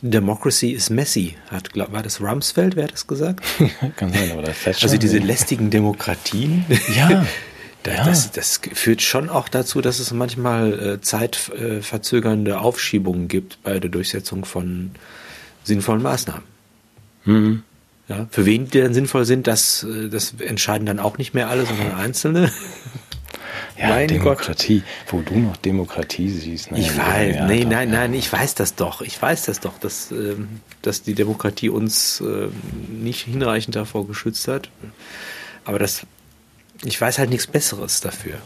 Democracy is messy, hat, glaub, war das Rumsfeld, wer hat das gesagt? <laughs> Kann sein, aber das Thatcher. Also diese lästigen Demokratien. Ja. <laughs> Das, ja. das, das, führt schon auch dazu, dass es manchmal äh, zeitverzögernde Aufschiebungen gibt bei der Durchsetzung von sinnvollen Maßnahmen. Mhm. Ja, für wen die dann sinnvoll sind, das, äh, das entscheiden dann auch nicht mehr alle, sondern <laughs> Einzelne. Ja, mein Demokratie, Gott. wo du noch Demokratie siehst. Ne? Ich weiß, nee, nein, nein, ich weiß das doch. Ich weiß das doch, dass, ähm, dass die Demokratie uns ähm, nicht hinreichend davor geschützt hat. Aber das, ich weiß halt nichts Besseres dafür.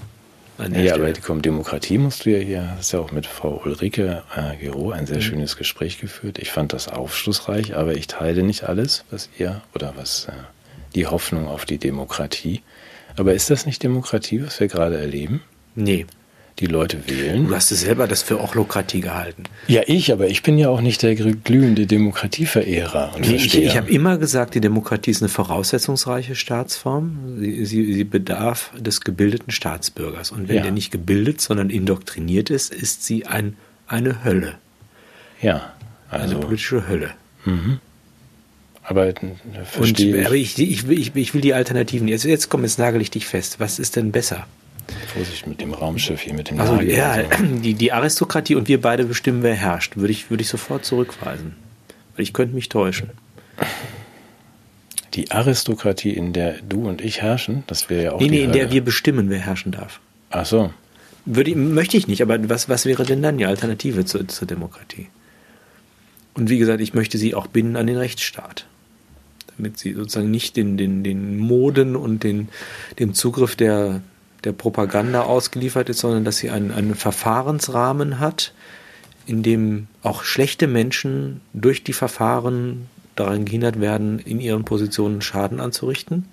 Ja, aber komm, Demokratie musst du ja hier, hast ja auch mit Frau Ulrike äh, Gero ein sehr mhm. schönes Gespräch geführt. Ich fand das aufschlussreich, aber ich teile nicht alles, was ihr oder was äh, die Hoffnung auf die Demokratie aber ist das nicht Demokratie, was wir gerade erleben? Nee. Die Leute wählen. Du hast es selber das für Ochlokratie gehalten. Ja, ich, aber ich bin ja auch nicht der glühende Demokratieverehrer. Und nee, ich, ich habe immer gesagt, die Demokratie ist eine voraussetzungsreiche Staatsform. Sie, sie, sie bedarf des gebildeten Staatsbürgers. Und wenn ja. der nicht gebildet, sondern indoktriniert ist, ist sie ein, eine Hölle. Ja. Also, eine politische Hölle. Mhm. Aber, verstehe Und, aber ich, ich, ich, ich will die Alternativen. Jetzt, jetzt komm, jetzt nagel ich dich fest. Was ist denn besser? Vorsicht mit dem Raumschiff hier, mit dem also, Nagel Ja, so. <clears throat> die, die Aristokratie und wir beide bestimmen, wer herrscht. Würde ich, würde ich sofort zurückweisen. Weil ich könnte mich täuschen. Die Aristokratie, in der du und ich herrschen, das wäre ja auch. Nee, nee, in der wir bestimmen, wer herrschen darf. Ach so. Würde, möchte ich nicht, aber was, was wäre denn dann die Alternative zur, zur Demokratie? Und wie gesagt, ich möchte sie auch binden an den Rechtsstaat sie sozusagen nicht den, den, den Moden und den, dem Zugriff der, der Propaganda ausgeliefert ist, sondern dass sie einen, einen Verfahrensrahmen hat, in dem auch schlechte Menschen durch die Verfahren daran gehindert werden, in ihren Positionen Schaden anzurichten.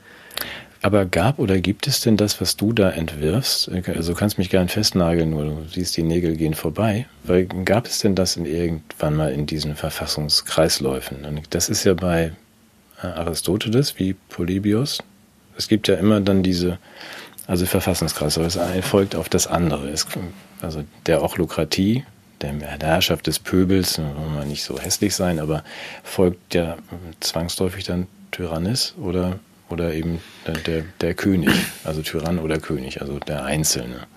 Aber gab oder gibt es denn das, was du da entwirfst? Also kannst mich gern festnageln, nur du siehst, die Nägel gehen vorbei. Weil gab es denn das in irgendwann mal in diesen Verfassungskreisläufen? Und das ist ja bei Aristoteles wie Polybios. Es gibt ja immer dann diese, also Verfassungskreis, aber es folgt auf das andere. Es, also der Ochlokratie, der, der Herrschaft des Pöbels, wollen wir nicht so hässlich sein, aber folgt ja zwangsläufig dann Tyrannis oder, oder eben der, der, der König, also Tyrann oder König, also der Einzelne.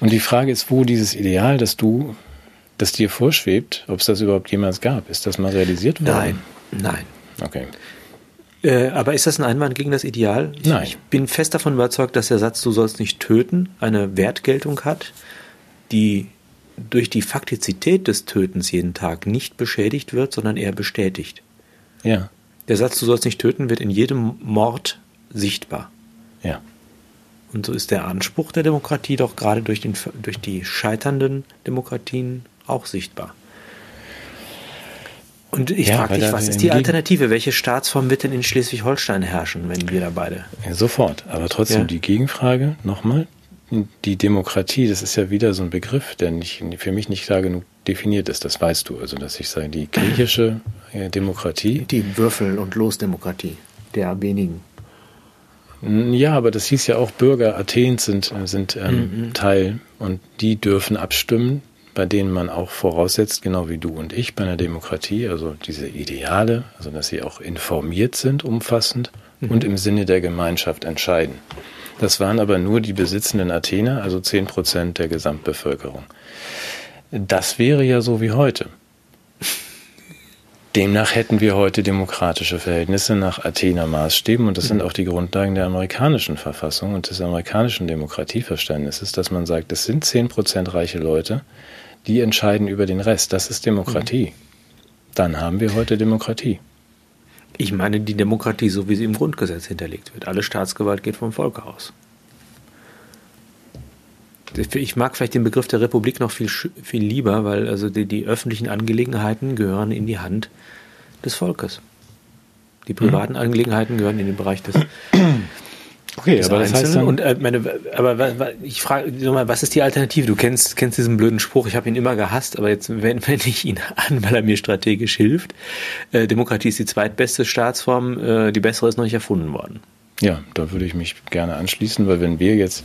Und die Frage ist, wo dieses Ideal, das du, das dir vorschwebt, ob es das überhaupt jemals gab, ist das mal realisiert worden? Nein, Nein. Okay. Äh, aber ist das ein Einwand gegen das Ideal? Nein. Ich bin fest davon überzeugt, dass der Satz, du sollst nicht töten, eine Wertgeltung hat, die durch die Faktizität des Tötens jeden Tag nicht beschädigt wird, sondern eher bestätigt. Ja. Der Satz, du sollst nicht töten, wird in jedem Mord sichtbar. Ja. Und so ist der Anspruch der Demokratie doch gerade durch, den, durch die scheiternden Demokratien auch sichtbar. Und ich ja, frage dich, was ist die Alternative? Welche Staatsform wird denn in Schleswig-Holstein herrschen, wenn wir da beide? Ja, sofort. Aber trotzdem ja. die Gegenfrage nochmal. die Demokratie, das ist ja wieder so ein Begriff, der nicht, für mich nicht klar genug definiert ist. Das weißt du. Also, dass ich sage, die griechische äh, Demokratie. Die Würfel- und Losdemokratie der wenigen. Ja, aber das hieß ja auch, Bürger Athens sind, sind ähm, mhm. Teil und die dürfen abstimmen, bei denen man auch voraussetzt, genau wie du und ich bei einer Demokratie, also diese Ideale, also dass sie auch informiert sind, umfassend mhm. und im Sinne der Gemeinschaft entscheiden. Das waren aber nur die besitzenden Athener, also zehn Prozent der Gesamtbevölkerung. Das wäre ja so wie heute. Demnach hätten wir heute demokratische Verhältnisse nach Athener Maßstäben und das sind auch die Grundlagen der amerikanischen Verfassung und des amerikanischen Demokratieverständnisses, dass man sagt, es sind zehn Prozent reiche Leute, die entscheiden über den Rest. Das ist Demokratie. Dann haben wir heute Demokratie. Ich meine die Demokratie, so wie sie im Grundgesetz hinterlegt wird. Alle Staatsgewalt geht vom Volke aus. Ich mag vielleicht den Begriff der Republik noch viel, viel lieber, weil also die, die öffentlichen Angelegenheiten gehören in die Hand des Volkes. Die privaten mhm. Angelegenheiten gehören in den Bereich des <clears throat> Okay, aber das heißt dann und äh, meine, aber ich frage mal, was ist die Alternative? Du kennst kennst diesen blöden Spruch. Ich habe ihn immer gehasst, aber jetzt wende ich ihn <laughs> an, weil er mir strategisch hilft. Äh, Demokratie ist die zweitbeste Staatsform. Äh, die bessere ist noch nicht erfunden worden. Ja, da würde ich mich gerne anschließen, weil wenn wir jetzt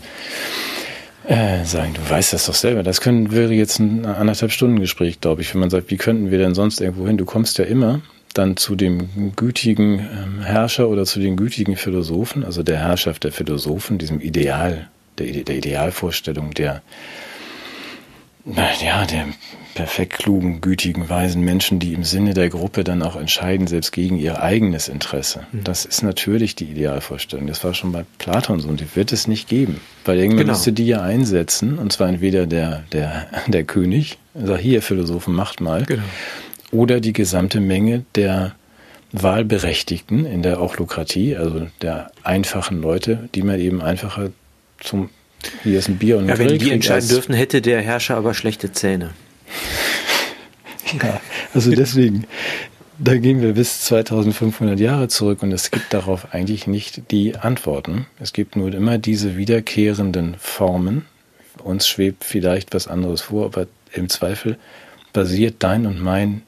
äh, sagen, du weißt das doch selber, das können, wäre jetzt ein anderthalb Stunden Gespräch, glaube ich, wenn man sagt, wie könnten wir denn sonst irgendwo hin? Du kommst ja immer dann zu dem gütigen ähm, Herrscher oder zu den gütigen Philosophen, also der Herrschaft der Philosophen, diesem Ideal, der, der Idealvorstellung der, ja, der perfekt klugen, gütigen, weisen Menschen, die im Sinne der Gruppe dann auch entscheiden, selbst gegen ihr eigenes Interesse. Mhm. Das ist natürlich die Idealvorstellung. Das war schon bei Platon so und die wird es nicht geben. Weil irgendwann genau. müsste die ja einsetzen, und zwar entweder der, der, der König, sagt hier, Philosophen, macht mal, genau. oder die gesamte Menge der Wahlberechtigten in der Ochlokratie, also der einfachen Leute, die man eben einfacher zum hier ist ein Bier und ein ja, Wenn die entscheiden dürfen, hätte der Herrscher aber schlechte Zähne. <laughs> Ja, also deswegen, da gehen wir bis 2500 Jahre zurück und es gibt darauf eigentlich nicht die Antworten. Es gibt nur immer diese wiederkehrenden Formen. Uns schwebt vielleicht was anderes vor, aber im Zweifel basiert dein und mein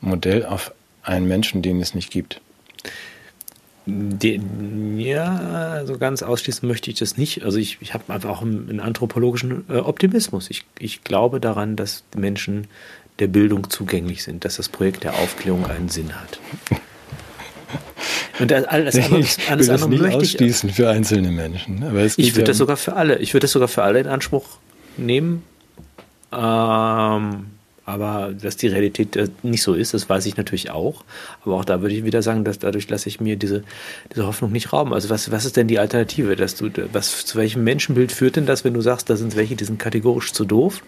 Modell auf einen Menschen, den es nicht gibt. Den, ja, so ganz ausschließen möchte ich das nicht. Also ich, ich habe einfach auch einen, einen anthropologischen äh, Optimismus. Ich, ich glaube daran, dass Menschen der Bildung zugänglich sind, dass das Projekt der Aufklärung einen Sinn hat. Und alles andere, ich alles will das nicht ausschließen ich, für einzelne Menschen. Aber ich würde ja das sogar für alle. Ich würde das sogar für alle in Anspruch nehmen. Ähm, aber dass die Realität äh, nicht so ist, das weiß ich natürlich auch. Aber auch da würde ich wieder sagen, dass dadurch lasse ich mir diese, diese Hoffnung nicht rauben. Also was, was ist denn die Alternative? Dass du, was, zu welchem Menschenbild führt denn das, wenn du sagst, da sind welche, die sind kategorisch zu doof?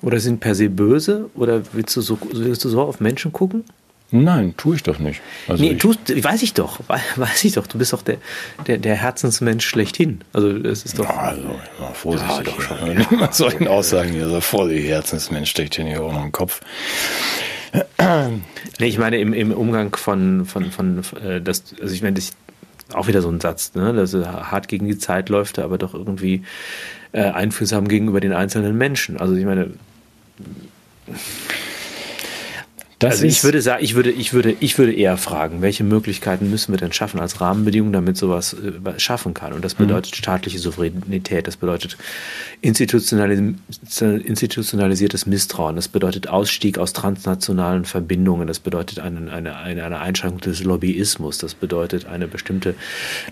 Oder sind per se böse? Oder willst du so, willst du so auf Menschen gucken? Nein, tue ich doch nicht. Also nee, tust, weiß ich doch, <laughs> weiß ich doch. Du bist doch der, der, der Herzensmensch schlechthin. Also das ist doch. Ja, also immer vorsichtig. Ja, doch schon, ja. <laughs> Mit solchen Aussagen hier, so voll der Herzensmensch steckt hier auch noch im Kopf. <clears throat> nee, ich meine im, im Umgang von, von, von, äh, das, also ich meine, das ist auch wieder so ein Satz, ne? dass er hart gegen die Zeit läuft, aber doch irgendwie äh, Einfluss haben gegenüber den einzelnen Menschen. Also ich meine, das also ich würde sagen, ich würde, ich würde, ich würde eher fragen, welche Möglichkeiten müssen wir denn schaffen als Rahmenbedingungen, damit sowas äh, schaffen kann? Und das mhm. bedeutet staatliche Souveränität, das bedeutet institutionalisiertes Misstrauen, das bedeutet Ausstieg aus transnationalen Verbindungen, das bedeutet eine, eine, eine Einschränkung des Lobbyismus, das bedeutet eine bestimmte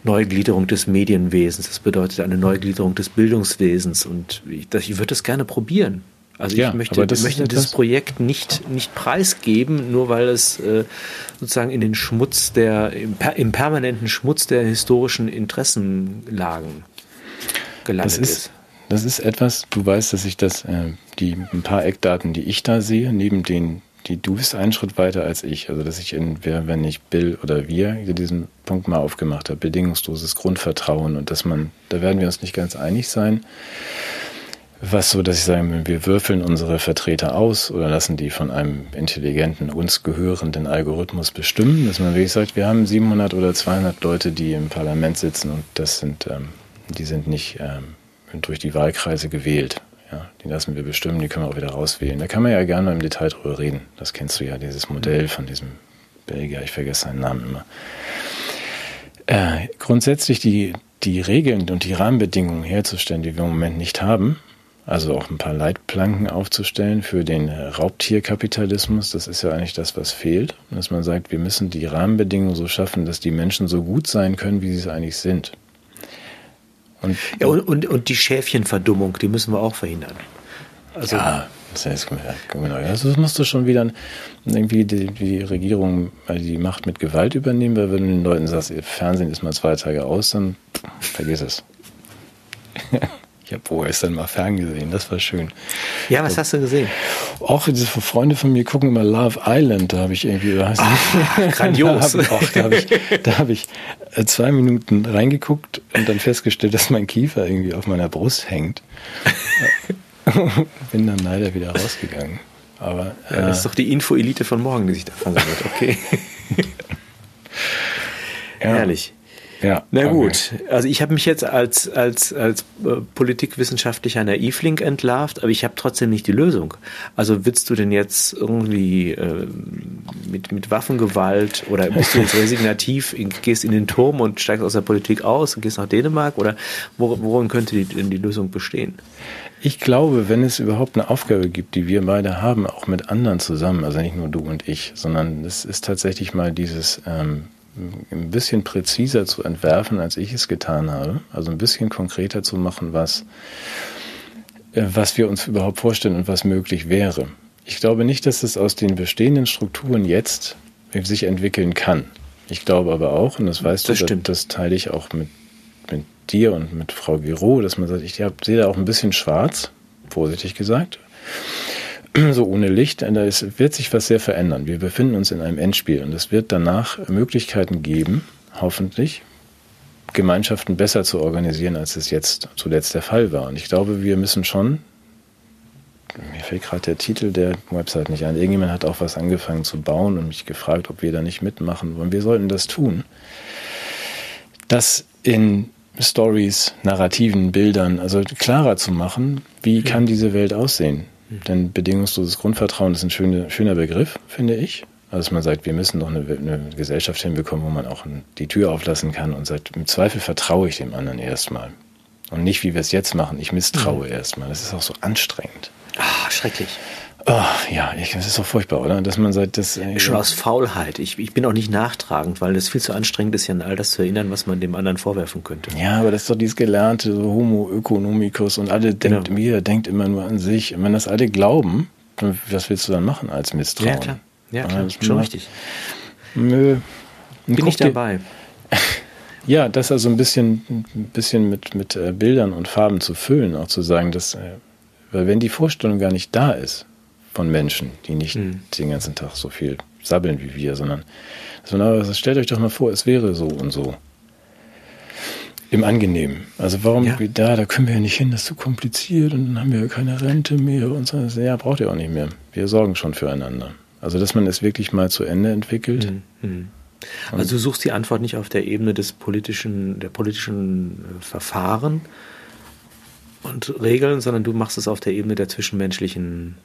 Neugliederung des Medienwesens, das bedeutet eine Neugliederung des Bildungswesens. Und ich, ich würde das gerne probieren. Also ja, ich möchte, möchte dieses Projekt nicht, nicht preisgeben, nur weil es äh, sozusagen in den Schmutz der, im, im, permanenten Schmutz der historischen Interessenlagen gelandet das ist. ist. Das ist etwas, du weißt, dass ich das, äh, die ein paar Eckdaten, die ich da sehe, neben denen, die du bist einen Schritt weiter als ich. Also dass ich in, wenn ich Bill oder wir diesen Punkt mal aufgemacht habe, bedingungsloses Grundvertrauen und dass man, da werden wir uns nicht ganz einig sein was so, dass ich sage, wir würfeln unsere Vertreter aus oder lassen die von einem intelligenten, uns gehörenden Algorithmus bestimmen, dass man wirklich sagt, wir haben 700 oder 200 Leute, die im Parlament sitzen und das sind ähm, Die sind nicht ähm, durch die Wahlkreise gewählt. Ja, die lassen wir bestimmen, die können wir auch wieder rauswählen. Da kann man ja gerne mal im Detail drüber reden. Das kennst du ja, dieses Modell von diesem Belgier, ich vergesse seinen Namen immer. Äh, grundsätzlich die, die Regeln und die Rahmenbedingungen herzustellen, die wir im Moment nicht haben, also auch ein paar Leitplanken aufzustellen für den Raubtierkapitalismus, das ist ja eigentlich das, was fehlt. Dass man sagt, wir müssen die Rahmenbedingungen so schaffen, dass die Menschen so gut sein können, wie sie es eigentlich sind. Und, ja, und, und, und die Schäfchenverdummung, die müssen wir auch verhindern. Also, ja, das heißt, genau. Also das musst du schon wieder irgendwie die, die Regierung die Macht mit Gewalt übernehmen, weil wenn du den Leuten sagst, Fernsehen ist mal zwei Tage aus, dann vergiss es. <laughs> ich habe vorgestern mal ferngesehen, das war schön. Ja, was hast du gesehen? Auch diese Freunde von mir gucken immer Love Island, da habe ich irgendwie, weißt ah, <laughs> grandios. da habe da hab ich, da hab ich äh, zwei Minuten reingeguckt und dann festgestellt, dass mein Kiefer irgendwie auf meiner Brust hängt. <laughs> Bin dann leider wieder rausgegangen. Aber, ja, das ist doch die Info-Elite von morgen, die sich da versammelt. Okay. <laughs> ja. Herrlich. Ja, Na gut, okay. also ich habe mich jetzt als, als, als äh, politikwissenschaftlicher Naivling entlarvt, aber ich habe trotzdem nicht die Lösung. Also willst du denn jetzt irgendwie äh, mit, mit Waffengewalt oder bist du jetzt <laughs> resignativ, gehst in den Turm und steigst aus der Politik aus und gehst nach Dänemark oder worin könnte die, denn die Lösung bestehen? Ich glaube, wenn es überhaupt eine Aufgabe gibt, die wir beide haben, auch mit anderen zusammen, also nicht nur du und ich, sondern es ist tatsächlich mal dieses ähm, ein bisschen präziser zu entwerfen, als ich es getan habe. Also ein bisschen konkreter zu machen, was, äh, was wir uns überhaupt vorstellen und was möglich wäre. Ich glaube nicht, dass es aus den bestehenden Strukturen jetzt sich entwickeln kann. Ich glaube aber auch, und das weißt das du, das, das teile ich auch mit mit dir und mit Frau Giro, dass man sagt, ich sehe da auch ein bisschen schwarz, vorsichtig gesagt, <clears throat> so ohne Licht. Da ist, wird sich was sehr verändern. Wir befinden uns in einem Endspiel und es wird danach Möglichkeiten geben, hoffentlich, Gemeinschaften besser zu organisieren, als es jetzt zuletzt der Fall war. Und ich glaube, wir müssen schon, mir fällt gerade der Titel der Website nicht ein, irgendjemand hat auch was angefangen zu bauen und mich gefragt, ob wir da nicht mitmachen wollen. Wir sollten das tun. Das in Stories, Narrativen, Bildern, also klarer zu machen, wie ja. kann diese Welt aussehen. Denn bedingungsloses Grundvertrauen ist ein schöner, schöner Begriff, finde ich. Also man sagt, wir müssen doch eine, eine, Gesellschaft hinbekommen, wo man auch die Tür auflassen kann und sagt, im Zweifel vertraue ich dem anderen erstmal. Und nicht, wie wir es jetzt machen, ich misstraue mhm. erstmal. Das ist auch so anstrengend. Ah, schrecklich. Oh, ja, ich, das ist doch furchtbar, oder? Dass man sagt, das. Äh, Schon aus Faulheit. Ich, ich bin auch nicht nachtragend, weil es viel zu anstrengend ist, ja an all das zu erinnern, was man dem anderen vorwerfen könnte. Ja, aber das ist doch dieses gelernte so Homo economicus und alle genau. denkt, jeder denkt immer nur an sich. Und wenn das alle glauben, dann, was willst du dann machen als Misstrauen? Ja, klar. Ja, klar. Schon macht, richtig. Nö. Bin ich dabei. <laughs> ja, das also ein bisschen, ein bisschen mit, mit äh, Bildern und Farben zu füllen, auch zu sagen, dass, äh, weil wenn die Vorstellung gar nicht da ist, von Menschen, die nicht mhm. den ganzen Tag so viel sabbeln wie wir, sondern also stellt euch doch mal vor, es wäre so und so. Im Angenehmen. Also warum ja. da, da können wir ja nicht hin, das ist zu kompliziert und dann haben wir ja keine Rente mehr und so. Ja, braucht ihr auch nicht mehr. Wir sorgen schon füreinander. Also dass man es wirklich mal zu Ende entwickelt. Mhm. Also du suchst die Antwort nicht auf der Ebene des politischen, der politischen äh, Verfahren und Regeln, sondern du machst es auf der Ebene der zwischenmenschlichen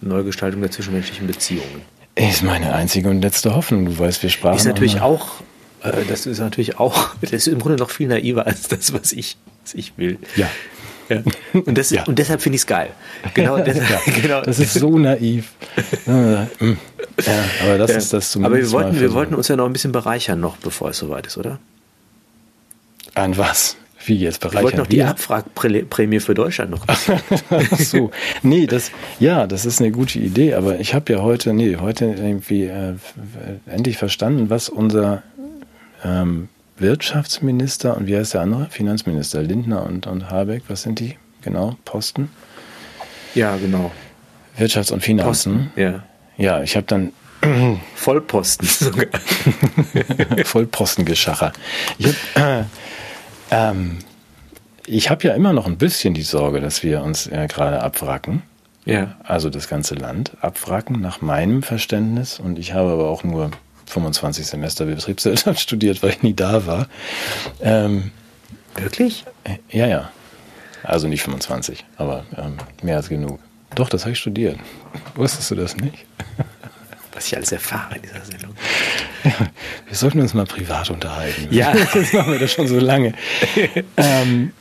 Neugestaltung der zwischenmenschlichen Beziehungen. Ist meine einzige und letzte Hoffnung. Du weißt, wir sprachen. Ist natürlich auch, äh, das ist natürlich auch, <laughs> das ist im Grunde noch viel naiver als das, was ich, was ich will. Ja. ja. Und, das, ja. und deshalb finde ich es geil. Genau, <laughs> deshalb, ja. genau. Das ist so naiv. <laughs> ja, aber das ist das zumindest. Aber wir wollten, wir wollten uns ja noch ein bisschen bereichern, noch bevor es soweit ist, oder? An was? Wie jetzt bereichern? Ich wollte noch die Abfragprämie für Deutschland noch. <laughs> Ach so. Nee, das, ja, das ist eine gute Idee, aber ich habe ja heute, nee, heute irgendwie äh, endlich verstanden, was unser ähm, Wirtschaftsminister und wie heißt der andere? Finanzminister, Lindner und, und Habeck, was sind die genau? Posten? Ja, genau. Wirtschafts- und Finanzen. Posten, ja. Ja, ich habe dann Vollposten sogar. <laughs> Vollpostengeschacher. Ich habe äh, ähm, ich habe ja immer noch ein bisschen die Sorge, dass wir uns äh, gerade abwracken. Ja. Also das ganze Land abwracken, nach meinem Verständnis. Und ich habe aber auch nur 25 Semester Betriebswirtschaft <laughs> studiert, weil ich nie da war. Ähm, Wirklich? Äh, ja, ja. Also nicht 25, aber ähm, mehr als genug. Doch, das habe ich studiert. <laughs> Wusstest du das nicht? Was ich alles erfahre in dieser Sendung. Ja, <laughs> wir sollten uns mal privat unterhalten. Ja. <laughs> Das machen wir das schon so lange. <laughs> ähm,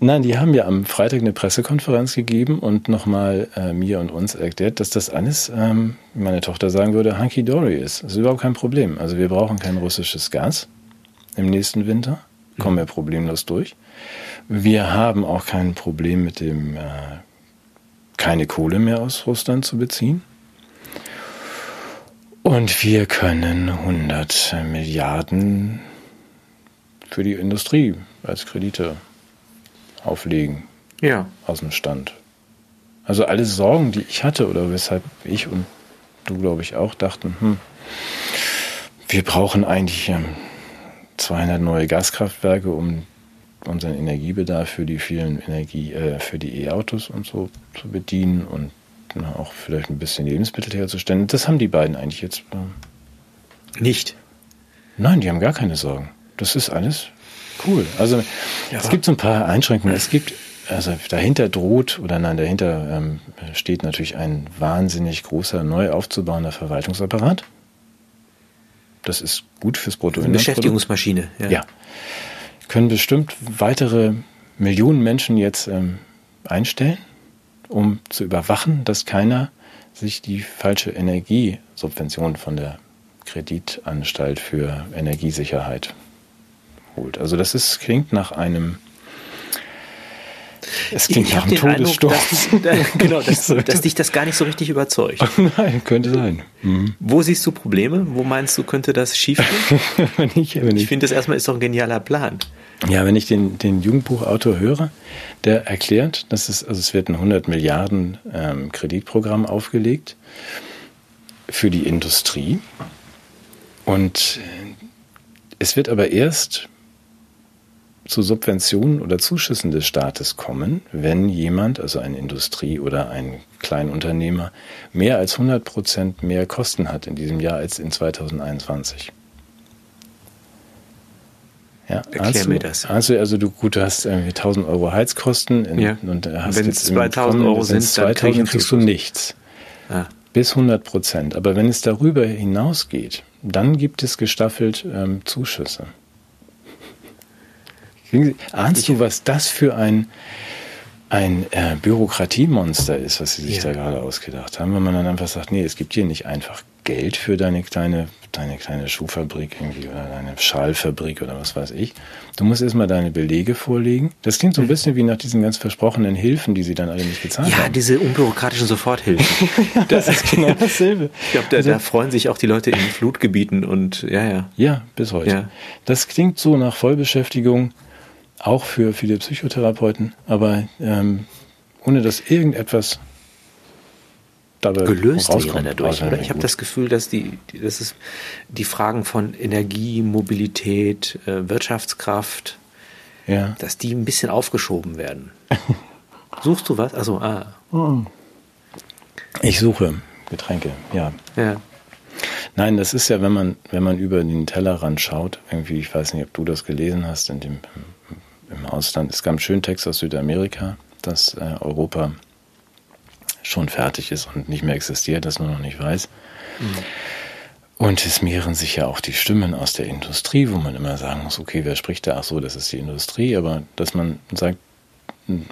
nein, die haben ja am Freitag eine Pressekonferenz gegeben und nochmal äh, mir und uns erklärt, dass das alles, ähm, meine Tochter sagen würde, hunky dory ist. Das ist überhaupt kein Problem. Also wir brauchen kein russisches Gas im nächsten Winter. Kommen wir problemlos durch. Wir haben auch kein Problem mit dem, äh, keine Kohle mehr aus Russland zu beziehen. Und wir können 100 Milliarden für die Industrie als Kredite auflegen. Ja. Aus dem Stand. Also alle Sorgen, die ich hatte oder weshalb ich und du, glaube ich, auch dachten, hm, wir brauchen eigentlich ähm, 200 neue Gaskraftwerke, um unseren Energiebedarf für die vielen Energie, äh, für die E-Autos und so zu bedienen und na, auch vielleicht ein bisschen Lebensmittel herzustellen. Das haben die beiden eigentlich jetzt. Äh, Nicht. Nein, die haben gar keine Sorgen. Das ist alles cool. Also Ja. es gibt so ein paar Einschränkungen. Es gibt, also dahinter droht, oder nein, dahinter ähm, steht natürlich ein wahnsinnig großer, neu aufzubauender Verwaltungsapparat. Das ist gut fürs Bruttoinlandsprodukt. Beschäftigungsmaschine. Ja. Können bestimmt weitere Millionen Menschen jetzt ähm, einstellen, um zu überwachen, dass keiner sich die falsche Energiesubvention von der Kreditanstalt für Energiesicherheit holt. Also das ist, klingt nach einem es klingt Ich nach einem Todesstoß. dass, <laughs> genau, <laughs> dass, dass dich das gar nicht so richtig überzeugt. <laughs> Nein, könnte sein. Mhm. Wo siehst du Probleme? Wo meinst du, könnte das schiefgehen? Ich ich finde, das erstmal ist doch ein genialer Plan. Ja, wenn ich den, den Jugendbuchautor höre, der erklärt, dass es, also es wird ein 100 Milliarden ähm, Kreditprogramm aufgelegt für die Industrie. Und es wird aber erst zu Subventionen oder Zuschüssen des Staates kommen, wenn jemand, also eine Industrie oder ein Kleinunternehmer, mehr als 100 Prozent mehr Kosten hat in diesem Jahr als in 2021. Ja, Erklär ahnst mir du, das. ahnst du, also du, gut, du hast irgendwie 1000 Euro Heizkosten in, Ja. und hast Wenn jetzt es im 2000 kommenden- Euro sind, dann krieg ich 2000 einen kriegst du nichts. Ah, Bis 100 Prozent. Aber wenn es darüber hinausgeht, dann gibt es gestaffelt ähm, Zuschüsse. Ahnst du, was das für ein, ein äh, Bürokratiemonster ist, was Sie sich Ja. da gerade ausgedacht haben, wenn man dann einfach sagt, nee, es gibt hier nicht einfach Geld für deine kleine, deine kleine Schuhfabrik irgendwie oder deine Schalfabrik oder was weiß ich. Du musst erstmal deine Belege vorlegen. Das klingt so ein bisschen wie nach diesen ganz versprochenen Hilfen, die sie dann alle nicht gezahlt ja, haben. diese unbürokratischen Soforthilfen. <laughs> das ist genau dasselbe. Ich glaube, da, da freuen sich auch die Leute in Flutgebieten und ja, ja. Ja, bis heute. Ja. Das klingt so nach Vollbeschäftigung, auch für viele Psychotherapeuten, aber ähm, ohne dass irgendetwas dabei gelöst wäre dadurch, oder? Ich habe das Gefühl, dass die, die- dass es die Fragen von Energie, Mobilität, äh, Wirtschaftskraft, Ja. dass die ein bisschen aufgeschoben werden. <laughs> Suchst du was? Also, ah, Ich suche Getränke, ja. ja. Nein, das ist ja, wenn man, wenn man über den Tellerrand schaut, irgendwie, ich weiß nicht, ob du das gelesen hast, in dem, im Ausland, es gab einen schönen Text aus Südamerika, dass äh, Europa schon fertig ist und nicht mehr existiert, das nur noch nicht weiß. Und es mehren sich ja auch die Stimmen aus der Industrie, wo man immer sagen muss, okay, wer spricht da? Ach so, das ist die Industrie, aber dass man sagt,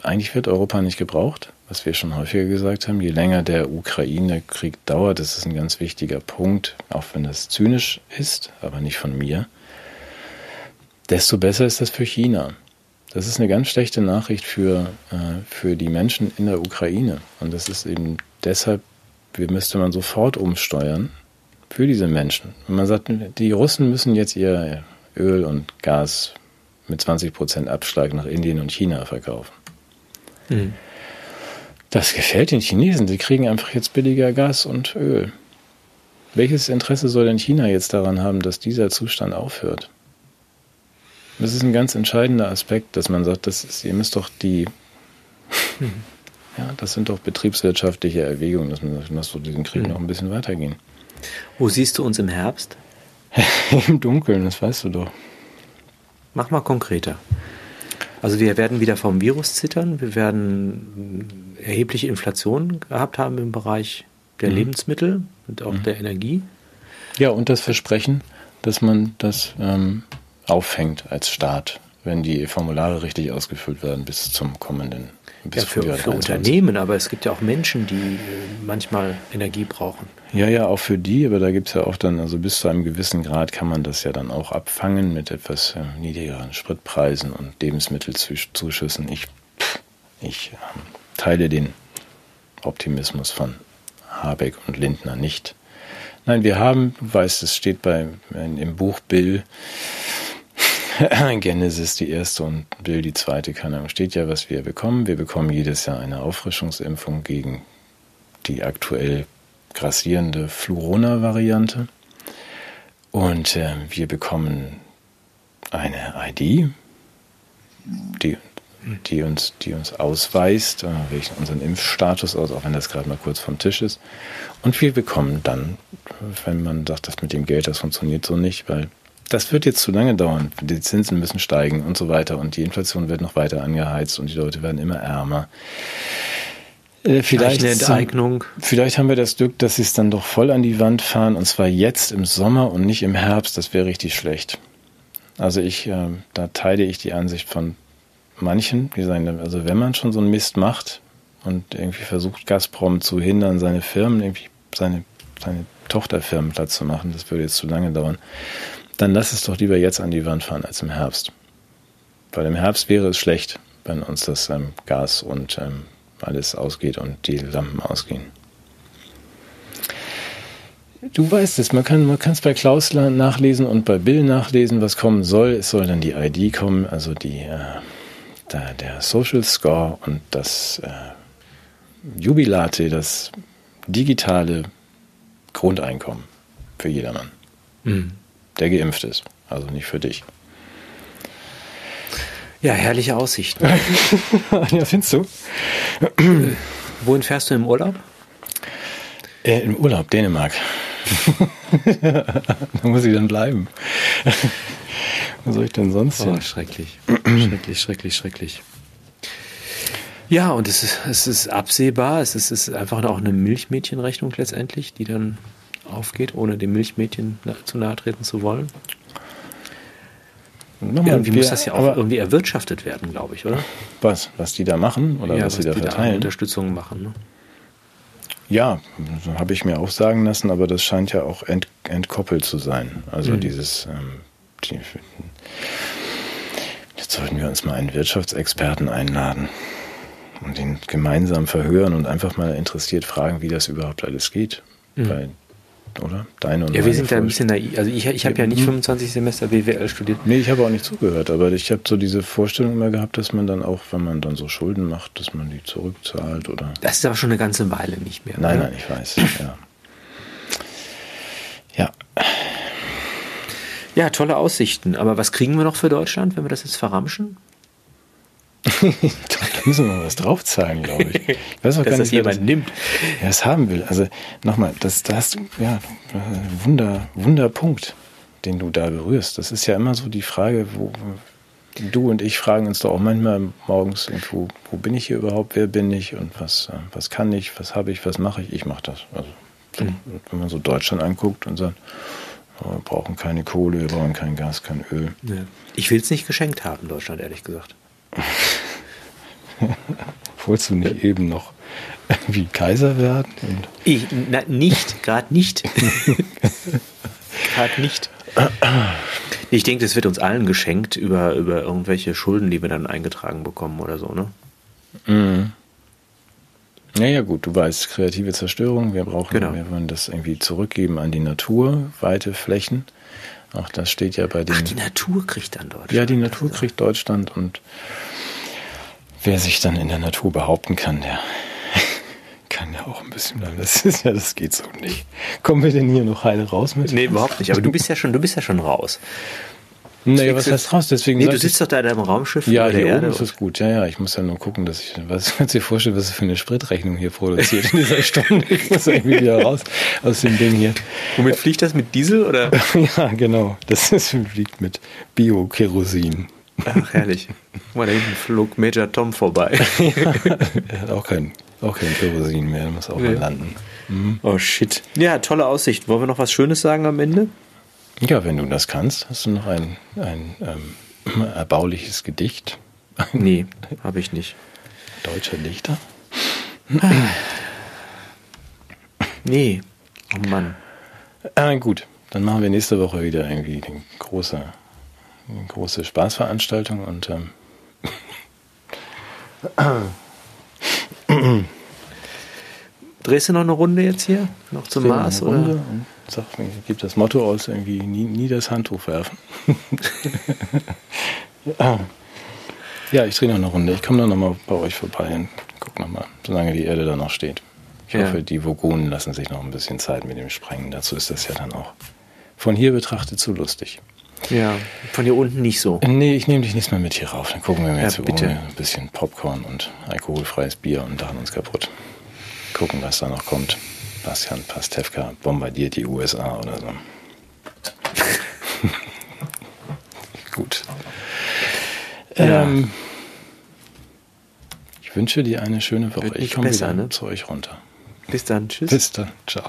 eigentlich wird Europa nicht gebraucht, was wir schon häufiger gesagt haben. Je länger der Ukraine-Krieg dauert, das ist ein ganz wichtiger Punkt, auch wenn das zynisch ist, aber nicht von mir, desto besser ist das für China. Das ist eine ganz schlechte Nachricht für, äh, für die Menschen in der Ukraine. Und das ist eben deshalb, wir müsste man sofort umsteuern für diese Menschen. Wenn man sagt, die Russen müssen jetzt ihr Öl und Gas mit 20 Prozent Abschlag nach Indien und China verkaufen. Hm. Das gefällt den Chinesen. Die kriegen einfach jetzt billiger Gas und Öl. Welches Interesse soll denn China jetzt daran haben, dass dieser Zustand aufhört? Das ist ein ganz entscheidender Aspekt, dass man sagt, das ist, ihr müsst doch die, ja, das sind doch betriebswirtschaftliche Erwägungen, dass man sagt, lass doch diesen Krieg noch ein bisschen weitergehen. Wo siehst du uns im Herbst? <laughs> Im Dunkeln, das weißt du doch. Mach mal konkreter. Also wir werden wieder vom Virus zittern, wir werden erhebliche Inflation gehabt haben im Bereich der mhm. Lebensmittel und auch mhm. der Energie. Ja, und das Versprechen, dass man das ähm, auffängt als Staat, wenn die Formulare richtig ausgefüllt werden bis zum kommenden. Bis ja, für, für Unternehmen, aber es gibt ja auch Menschen, die äh, manchmal Energie brauchen. Ja, ja, auch für die, aber da gibt es ja auch dann, also bis zu einem gewissen Grad kann man das ja dann auch abfangen mit etwas äh, niedrigeren Spritpreisen und Lebensmittelzuschüssen. Ich, ich äh, teile den Optimismus von Habeck und Lindner nicht. Nein, wir haben, du weißt, es steht bei, im Buch Bill, <laughs> Genesis die erste und Bill die zweite, keine Ahnung, steht ja, was wir bekommen. Wir bekommen jedes Jahr eine Auffrischungsimpfung gegen die aktuell grassierende Flurona-Variante. Und äh, wir bekommen eine ID, die, die, uns, die uns ausweist, äh, welchen unseren Impfstatus aus, auch wenn das gerade mal kurz vom Tisch ist. Und wir bekommen dann, wenn man sagt, das mit dem Geld, das funktioniert so nicht, weil das wird jetzt zu lange dauern. Die Zinsen müssen steigen und so weiter und die Inflation wird noch weiter angeheizt und die Leute werden immer ärmer. Äh, vielleicht, eine Enteignung. vielleicht haben wir das Glück, dass sie es dann doch voll an die Wand fahren und zwar jetzt im Sommer und nicht im Herbst. Das wäre richtig schlecht. Also ich, äh, da teile ich die Ansicht von manchen, die sagen, also wenn man schon so einen Mist macht und irgendwie versucht, Gazprom zu hindern, seine Firmen, irgendwie seine, seine Tochterfirmen platt zu machen, das würde jetzt zu lange dauern, dann lass es doch lieber jetzt an die Wand fahren als im Herbst. Weil im Herbst wäre es schlecht, wenn uns das ähm, Gas und ähm, alles ausgeht und die Lampen ausgehen. Du weißt es, man kann es bei Klaus nachlesen und bei Bill nachlesen, was kommen soll. Es soll dann die ID kommen, also die, äh, der, der, Social Score und das äh, Jubilate, das digitale Grundeinkommen für jedermann, mhm. Der geimpft ist. Also nicht für dich. Ja, herrliche Aussichten. <laughs> ja, findest du? <clears throat> Wohin fährst du im Urlaub? Äh, Im Urlaub, Dänemark. <laughs> da muss ich dann bleiben. <laughs> Was soll ich denn sonst? Oh, schrecklich. schrecklich, schrecklich, schrecklich. Ja, und es ist, es ist absehbar. Es ist, es ist einfach auch eine Milchmädchenrechnung letztendlich, die dann aufgeht, ohne dem Milchmädchen zu nahe treten zu wollen. Nochmal, irgendwie muss das ja auch irgendwie erwirtschaftet werden, glaube ich, oder? Was? Was die da machen oder ja, was, was sie da verteilen? Da Unterstützung machen. Ne? Ja, habe ich mir auch sagen lassen, aber das scheint ja auch ent, entkoppelt zu sein. Also mhm. dieses. Ähm, die, jetzt sollten wir uns mal einen Wirtschaftsexperten einladen und ihn gemeinsam verhören und einfach mal interessiert fragen, wie das überhaupt alles geht. Mhm. Bei oder? Deine und Ja, wir sind da ein bisschen naiv. Also ich, ich habe ja nicht 25 Semester BWL studiert. Nee, ich habe auch nicht zugehört, aber ich habe so diese Vorstellung immer gehabt, dass man dann auch, wenn man dann so Schulden macht, dass man die zurückzahlt oder. Das ist aber schon eine ganze Weile nicht mehr. Nein, oder? nein, ich weiß. Ja. ja. Ja, tolle Aussichten. Aber was kriegen wir noch für Deutschland, wenn wir das jetzt verramschen? <laughs> müssen wir mal was draufzahlen, glaube ich. Ich weiß auch <laughs> Dass gar nicht, das jemand das, nimmt. Ja, es haben will. Also nochmal, das, da hast du ja Wunder, Wunderpunkt, den du da berührst. Das ist ja immer so die Frage, wo du und ich fragen uns doch auch manchmal morgens irgendwo, wo bin ich hier überhaupt, wer bin ich und was, was kann ich, was habe ich, was mache ich? Ich mache das. Also so, mhm. wenn man so Deutschland anguckt und sagt, oh, wir brauchen keine Kohle, wir brauchen kein Gas, kein Öl. Ja. Ich will es nicht geschenkt haben, Deutschland, ehrlich gesagt. <laughs> <laughs> Wolltest du nicht eben noch wie Kaiser werden? ich, na, nicht, gerade nicht. <laughs> gerade nicht. Ich denke, das wird uns allen geschenkt über, über irgendwelche Schulden, die wir dann eingetragen bekommen oder so, ne? Mhm. Naja, gut, du weißt, kreative Zerstörung, wir brauchen, genau. wir wollen das irgendwie zurückgeben an die Natur, weite Flächen. Auch das steht ja bei den. Ach, die Natur kriegt dann Deutschland. Ja, die Natur kriegt Deutschland und wer sich dann in der Natur behaupten kann, der <laughs> kann ja auch ein bisschen bleiben. Das ist ja, das geht so nicht. Kommen wir denn hier noch heile raus mit? Nee, überhaupt nicht. Aber du bist ja schon, du bist ja schon raus. Naja, was heißt raus? Deswegen nee, du sitzt doch da in deinem Raumschiff ja, hier oben ist es gut. Ja, ja, ich muss ja nur gucken, dass ich, was <laughs> kannst du dir vorstellen, was für eine Spritrechnung hier produziert in dieser Stunde? Ich muss irgendwie wieder raus aus dem Ding hier. Womit fliegt das mit Diesel oder? <laughs> Ja, genau. Das ist, fliegt mit Bio-Kerosin. Ach, herrlich. Guck mal, da hinten flog Major Tom vorbei. <laughs> Er hat auch kein, auch kein Kerosin mehr, er muss auch Nee. mal landen. Oh shit. Ja, tolle Aussicht. Wollen wir noch was Schönes sagen am Ende? Ja, wenn du das kannst, hast du noch ein, ein ähm, erbauliches Gedicht. <laughs> Nee, habe ich nicht. Deutscher Dichter. Nee. Oh Mann. Äh, gut, dann machen wir nächste Woche wieder irgendwie eine große, eine große Spaßveranstaltung und ähm, <clears throat> Drehst du noch eine Runde jetzt hier? Noch zum Mars? eine Oder? Runde und sag, gib das Motto aus, irgendwie nie, nie das Handtuch werfen. ja. <laughs> ja, ich drehe noch eine Runde. Ich komme dann nochmal bei euch vorbei und guck nochmal, solange die Erde da noch steht. Ich Ja. hoffe, die Vogonen lassen sich noch ein bisschen Zeit mit dem Sprengen. Dazu ist das ja dann auch von hier betrachtet zu lustig. Ja, von hier unten nicht so. Nee, ich nehme dich nicht mehr mit hier rauf. Dann gucken wir mir Ja, jetzt bitte. ein bisschen Popcorn und alkoholfreies Bier und daran uns kaputt. Gucken, was da noch kommt. Bastian Pastewka bombardiert die USA oder so. <laughs> Gut. Ja. Ähm, ich wünsche dir eine schöne Woche. Ich komme wieder ne? zu euch runter. Bis dann. Tschüss. Bis dann. Ciao.